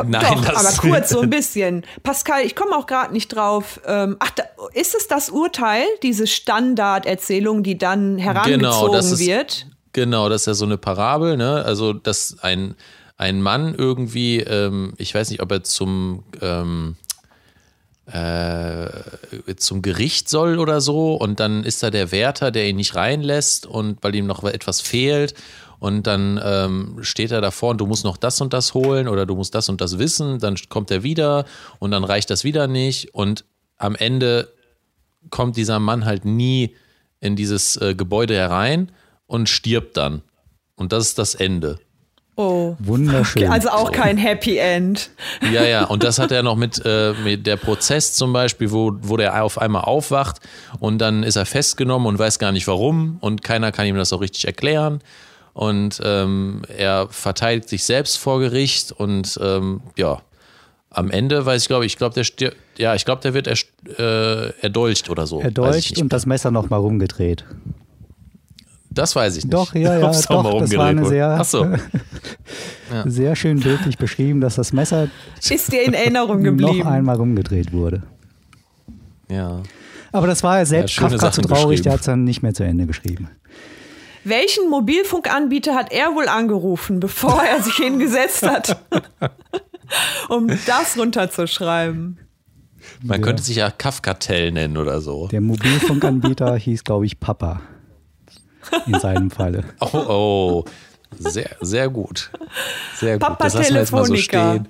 Nein, Doch, aber kurz so ein bisschen. Pascal, ich komme auch gerade nicht drauf. Ähm, ach, da, ist es das Urteil, diese Standarderzählung, die dann herangezogen genau, das ist, wird? Genau, das ist ja so eine Parabel, ne? Also, dass ein, ein Mann irgendwie, ähm, ich weiß nicht, ob er zum ähm, äh, zum Gericht soll oder so und dann ist da der Wärter, der ihn nicht reinlässt und weil ihm noch etwas fehlt und dann ähm, steht er davor und du musst noch das und das holen oder du musst das und das wissen, dann kommt er wieder und dann reicht das wieder nicht und am Ende kommt dieser Mann halt nie in dieses äh, Gebäude herein und stirbt dann. Und das ist das Ende. Oh. Wunderschön. Also auch kein Happy End. Ja, ja. Und das hat er noch mit, äh, mit der Prozess zum Beispiel, wo, wo der auf einmal aufwacht und dann ist er festgenommen und weiß gar nicht warum und keiner kann ihm das auch richtig erklären. Und ähm, er verteidigt sich selbst vor Gericht und ähm, ja, am Ende weiß ich, glaube ich, glaube, der, stirbt, ja, ich glaube, der wird erst, äh, erdolcht oder so. Erdolcht und das Messer nochmal rumgedreht. Das weiß ich nicht. Doch, ja, ja, doch, das war eine sehr, so. ja. sehr schön bildlich beschrieben, dass das Messer ist dir in Erinnerung geblieben. noch einmal rumgedreht wurde. Ja. Aber das war ja selbst ja, Kafka zu traurig, der hat es dann nicht mehr zu Ende geschrieben. Welchen Mobilfunkanbieter hat er wohl angerufen, bevor er sich hingesetzt hat, um das runterzuschreiben? Man der, könnte sich ja Kafka-Tell nennen oder so. Der Mobilfunkanbieter hieß, glaube ich, Papa. In seinem Falle. Oh, oh. Sehr, sehr gut. Sehr gut. Papa das lassen wir jetzt mal so stehen.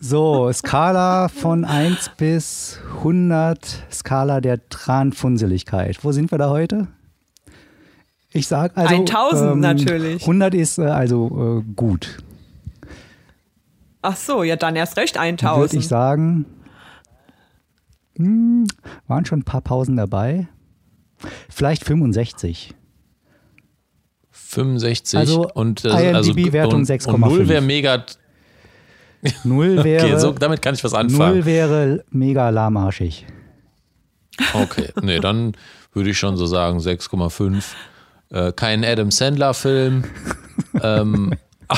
So, Skala von 1 bis 100, Skala der Tranfunseligkeit. Wo sind wir da heute? Ich sag also 1000 ähm, natürlich. 100 ist äh, also äh, gut. Ach so, ja dann erst recht 1000. Würde ich sagen, hm, waren schon ein paar Pausen dabei. Vielleicht 65. 65 also und äh, also IMDb-Wertung 6,5. Null wäre mega. Null wäre. okay, so, damit kann ich was anfangen. Null wäre mega lahmarschig. Okay, nee, dann würde ich schon so sagen 6,5 äh, kein Adam Sandler-Film. ähm,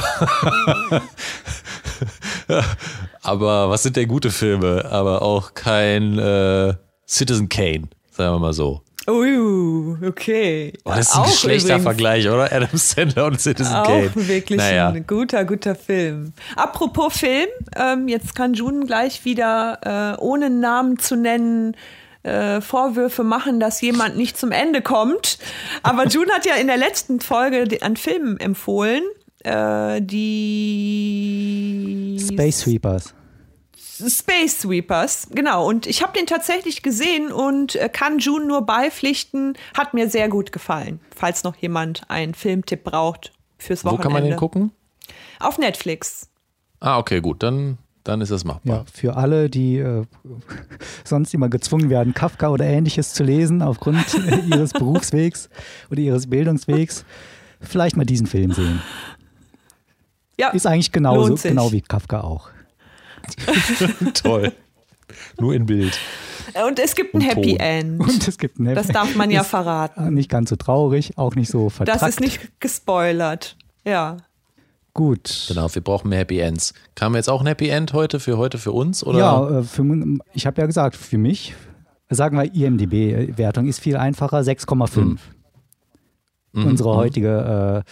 aber was sind denn gute Filme? Aber auch kein äh, Citizen Kane, sagen wir mal so. Oh, okay. Oh, das ist ein auch schlechter. Vergleich, oder? Adam Sandler und Citizen auch Kane. Wirklich naja. ein guter, guter Film. Apropos Film, ähm, jetzt kann June gleich wieder, äh, ohne Namen zu nennen, äh, Vorwürfe machen, dass jemand nicht zum Ende kommt. Aber June hat ja in der letzten Folge einen Film empfohlen, äh, die Space Sweepers. Space Sweepers, genau. Und ich habe den tatsächlich gesehen und äh, kann June nur beipflichten. Hat mir sehr gut gefallen. Falls noch jemand einen Filmtipp braucht fürs Wochenende. Wo kann man den gucken? Auf Netflix. Ah, okay, gut. Dann dann ist es machbar. Ja, für alle, die äh, sonst immer gezwungen werden, Kafka oder ähnliches zu lesen aufgrund ihres Berufswegs oder ihres Bildungswegs, vielleicht mal diesen Film sehen. Ja, ist eigentlich genauso, genau wie Kafka auch. Toll. Nur in Bild. Und es gibt ein Happy Ton. End. Und es gibt ein Happy Das darf man ja verraten. Nicht ganz so traurig, auch nicht so vertrackt. Das ist nicht gespoilert. Ja. Gut. Genau, wir brauchen mehr Happy Ends. Kam jetzt auch ein Happy End heute für heute für uns? Oder? Ja, äh, für, ich habe ja gesagt, für mich, sagen wir IMDB-Wertung ist viel einfacher, 6,5. Mhm. Unsere mhm. heutige äh,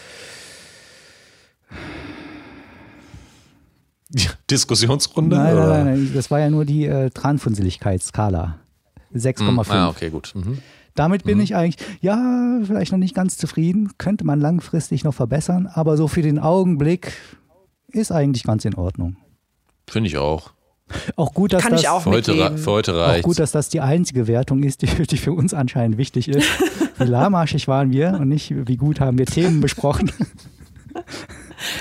Diskussionsrunde? Nein, nein, nein, nein, das war ja nur die äh, Tranfunseligkeitsskala. 6,5. Mhm. Ah, okay, gut. Mhm. Damit bin mhm. ich eigentlich, ja, vielleicht noch nicht ganz zufrieden, könnte man langfristig noch verbessern, aber so für den Augenblick ist eigentlich ganz in Ordnung. Finde ich auch. Auch gut, dass Kann das ich auch für heute, für heute reicht. Auch gut, dass das die einzige Wertung ist, die, die für uns anscheinend wichtig ist. wie lahmarschig waren wir und nicht, wie gut haben wir Themen besprochen.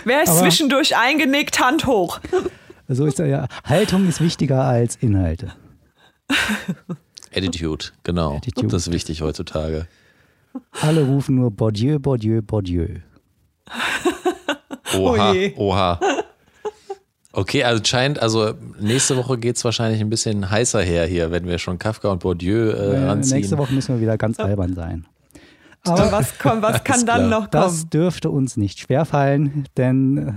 Wer ist aber zwischendurch eingenickt, Hand hoch. So ist ja. Haltung ist wichtiger als Inhalte. Attitude, genau. Attitude. Das ist wichtig heutzutage. Alle rufen nur Bourdieu, Bourdieu, Bourdieu. Oha, oh oha. Okay, also scheint, also nächste Woche geht es wahrscheinlich ein bisschen heißer her hier, wenn wir schon Kafka und Bourdieu äh, ranziehen. Nächste Woche müssen wir wieder ganz albern sein. Aber was, komm, was kann dann noch kommen? Das dürfte uns nicht schwerfallen, denn äh,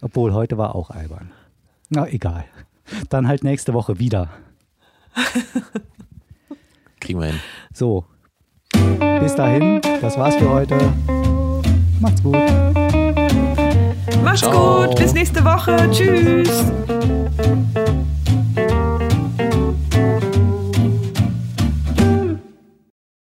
obwohl heute war auch albern. Na, egal. Dann halt nächste Woche wieder. Kriegen wir hin. So. Bis dahin, das war's für heute. Macht's gut. Macht's Ciao. gut. Bis nächste Woche. Tschüss.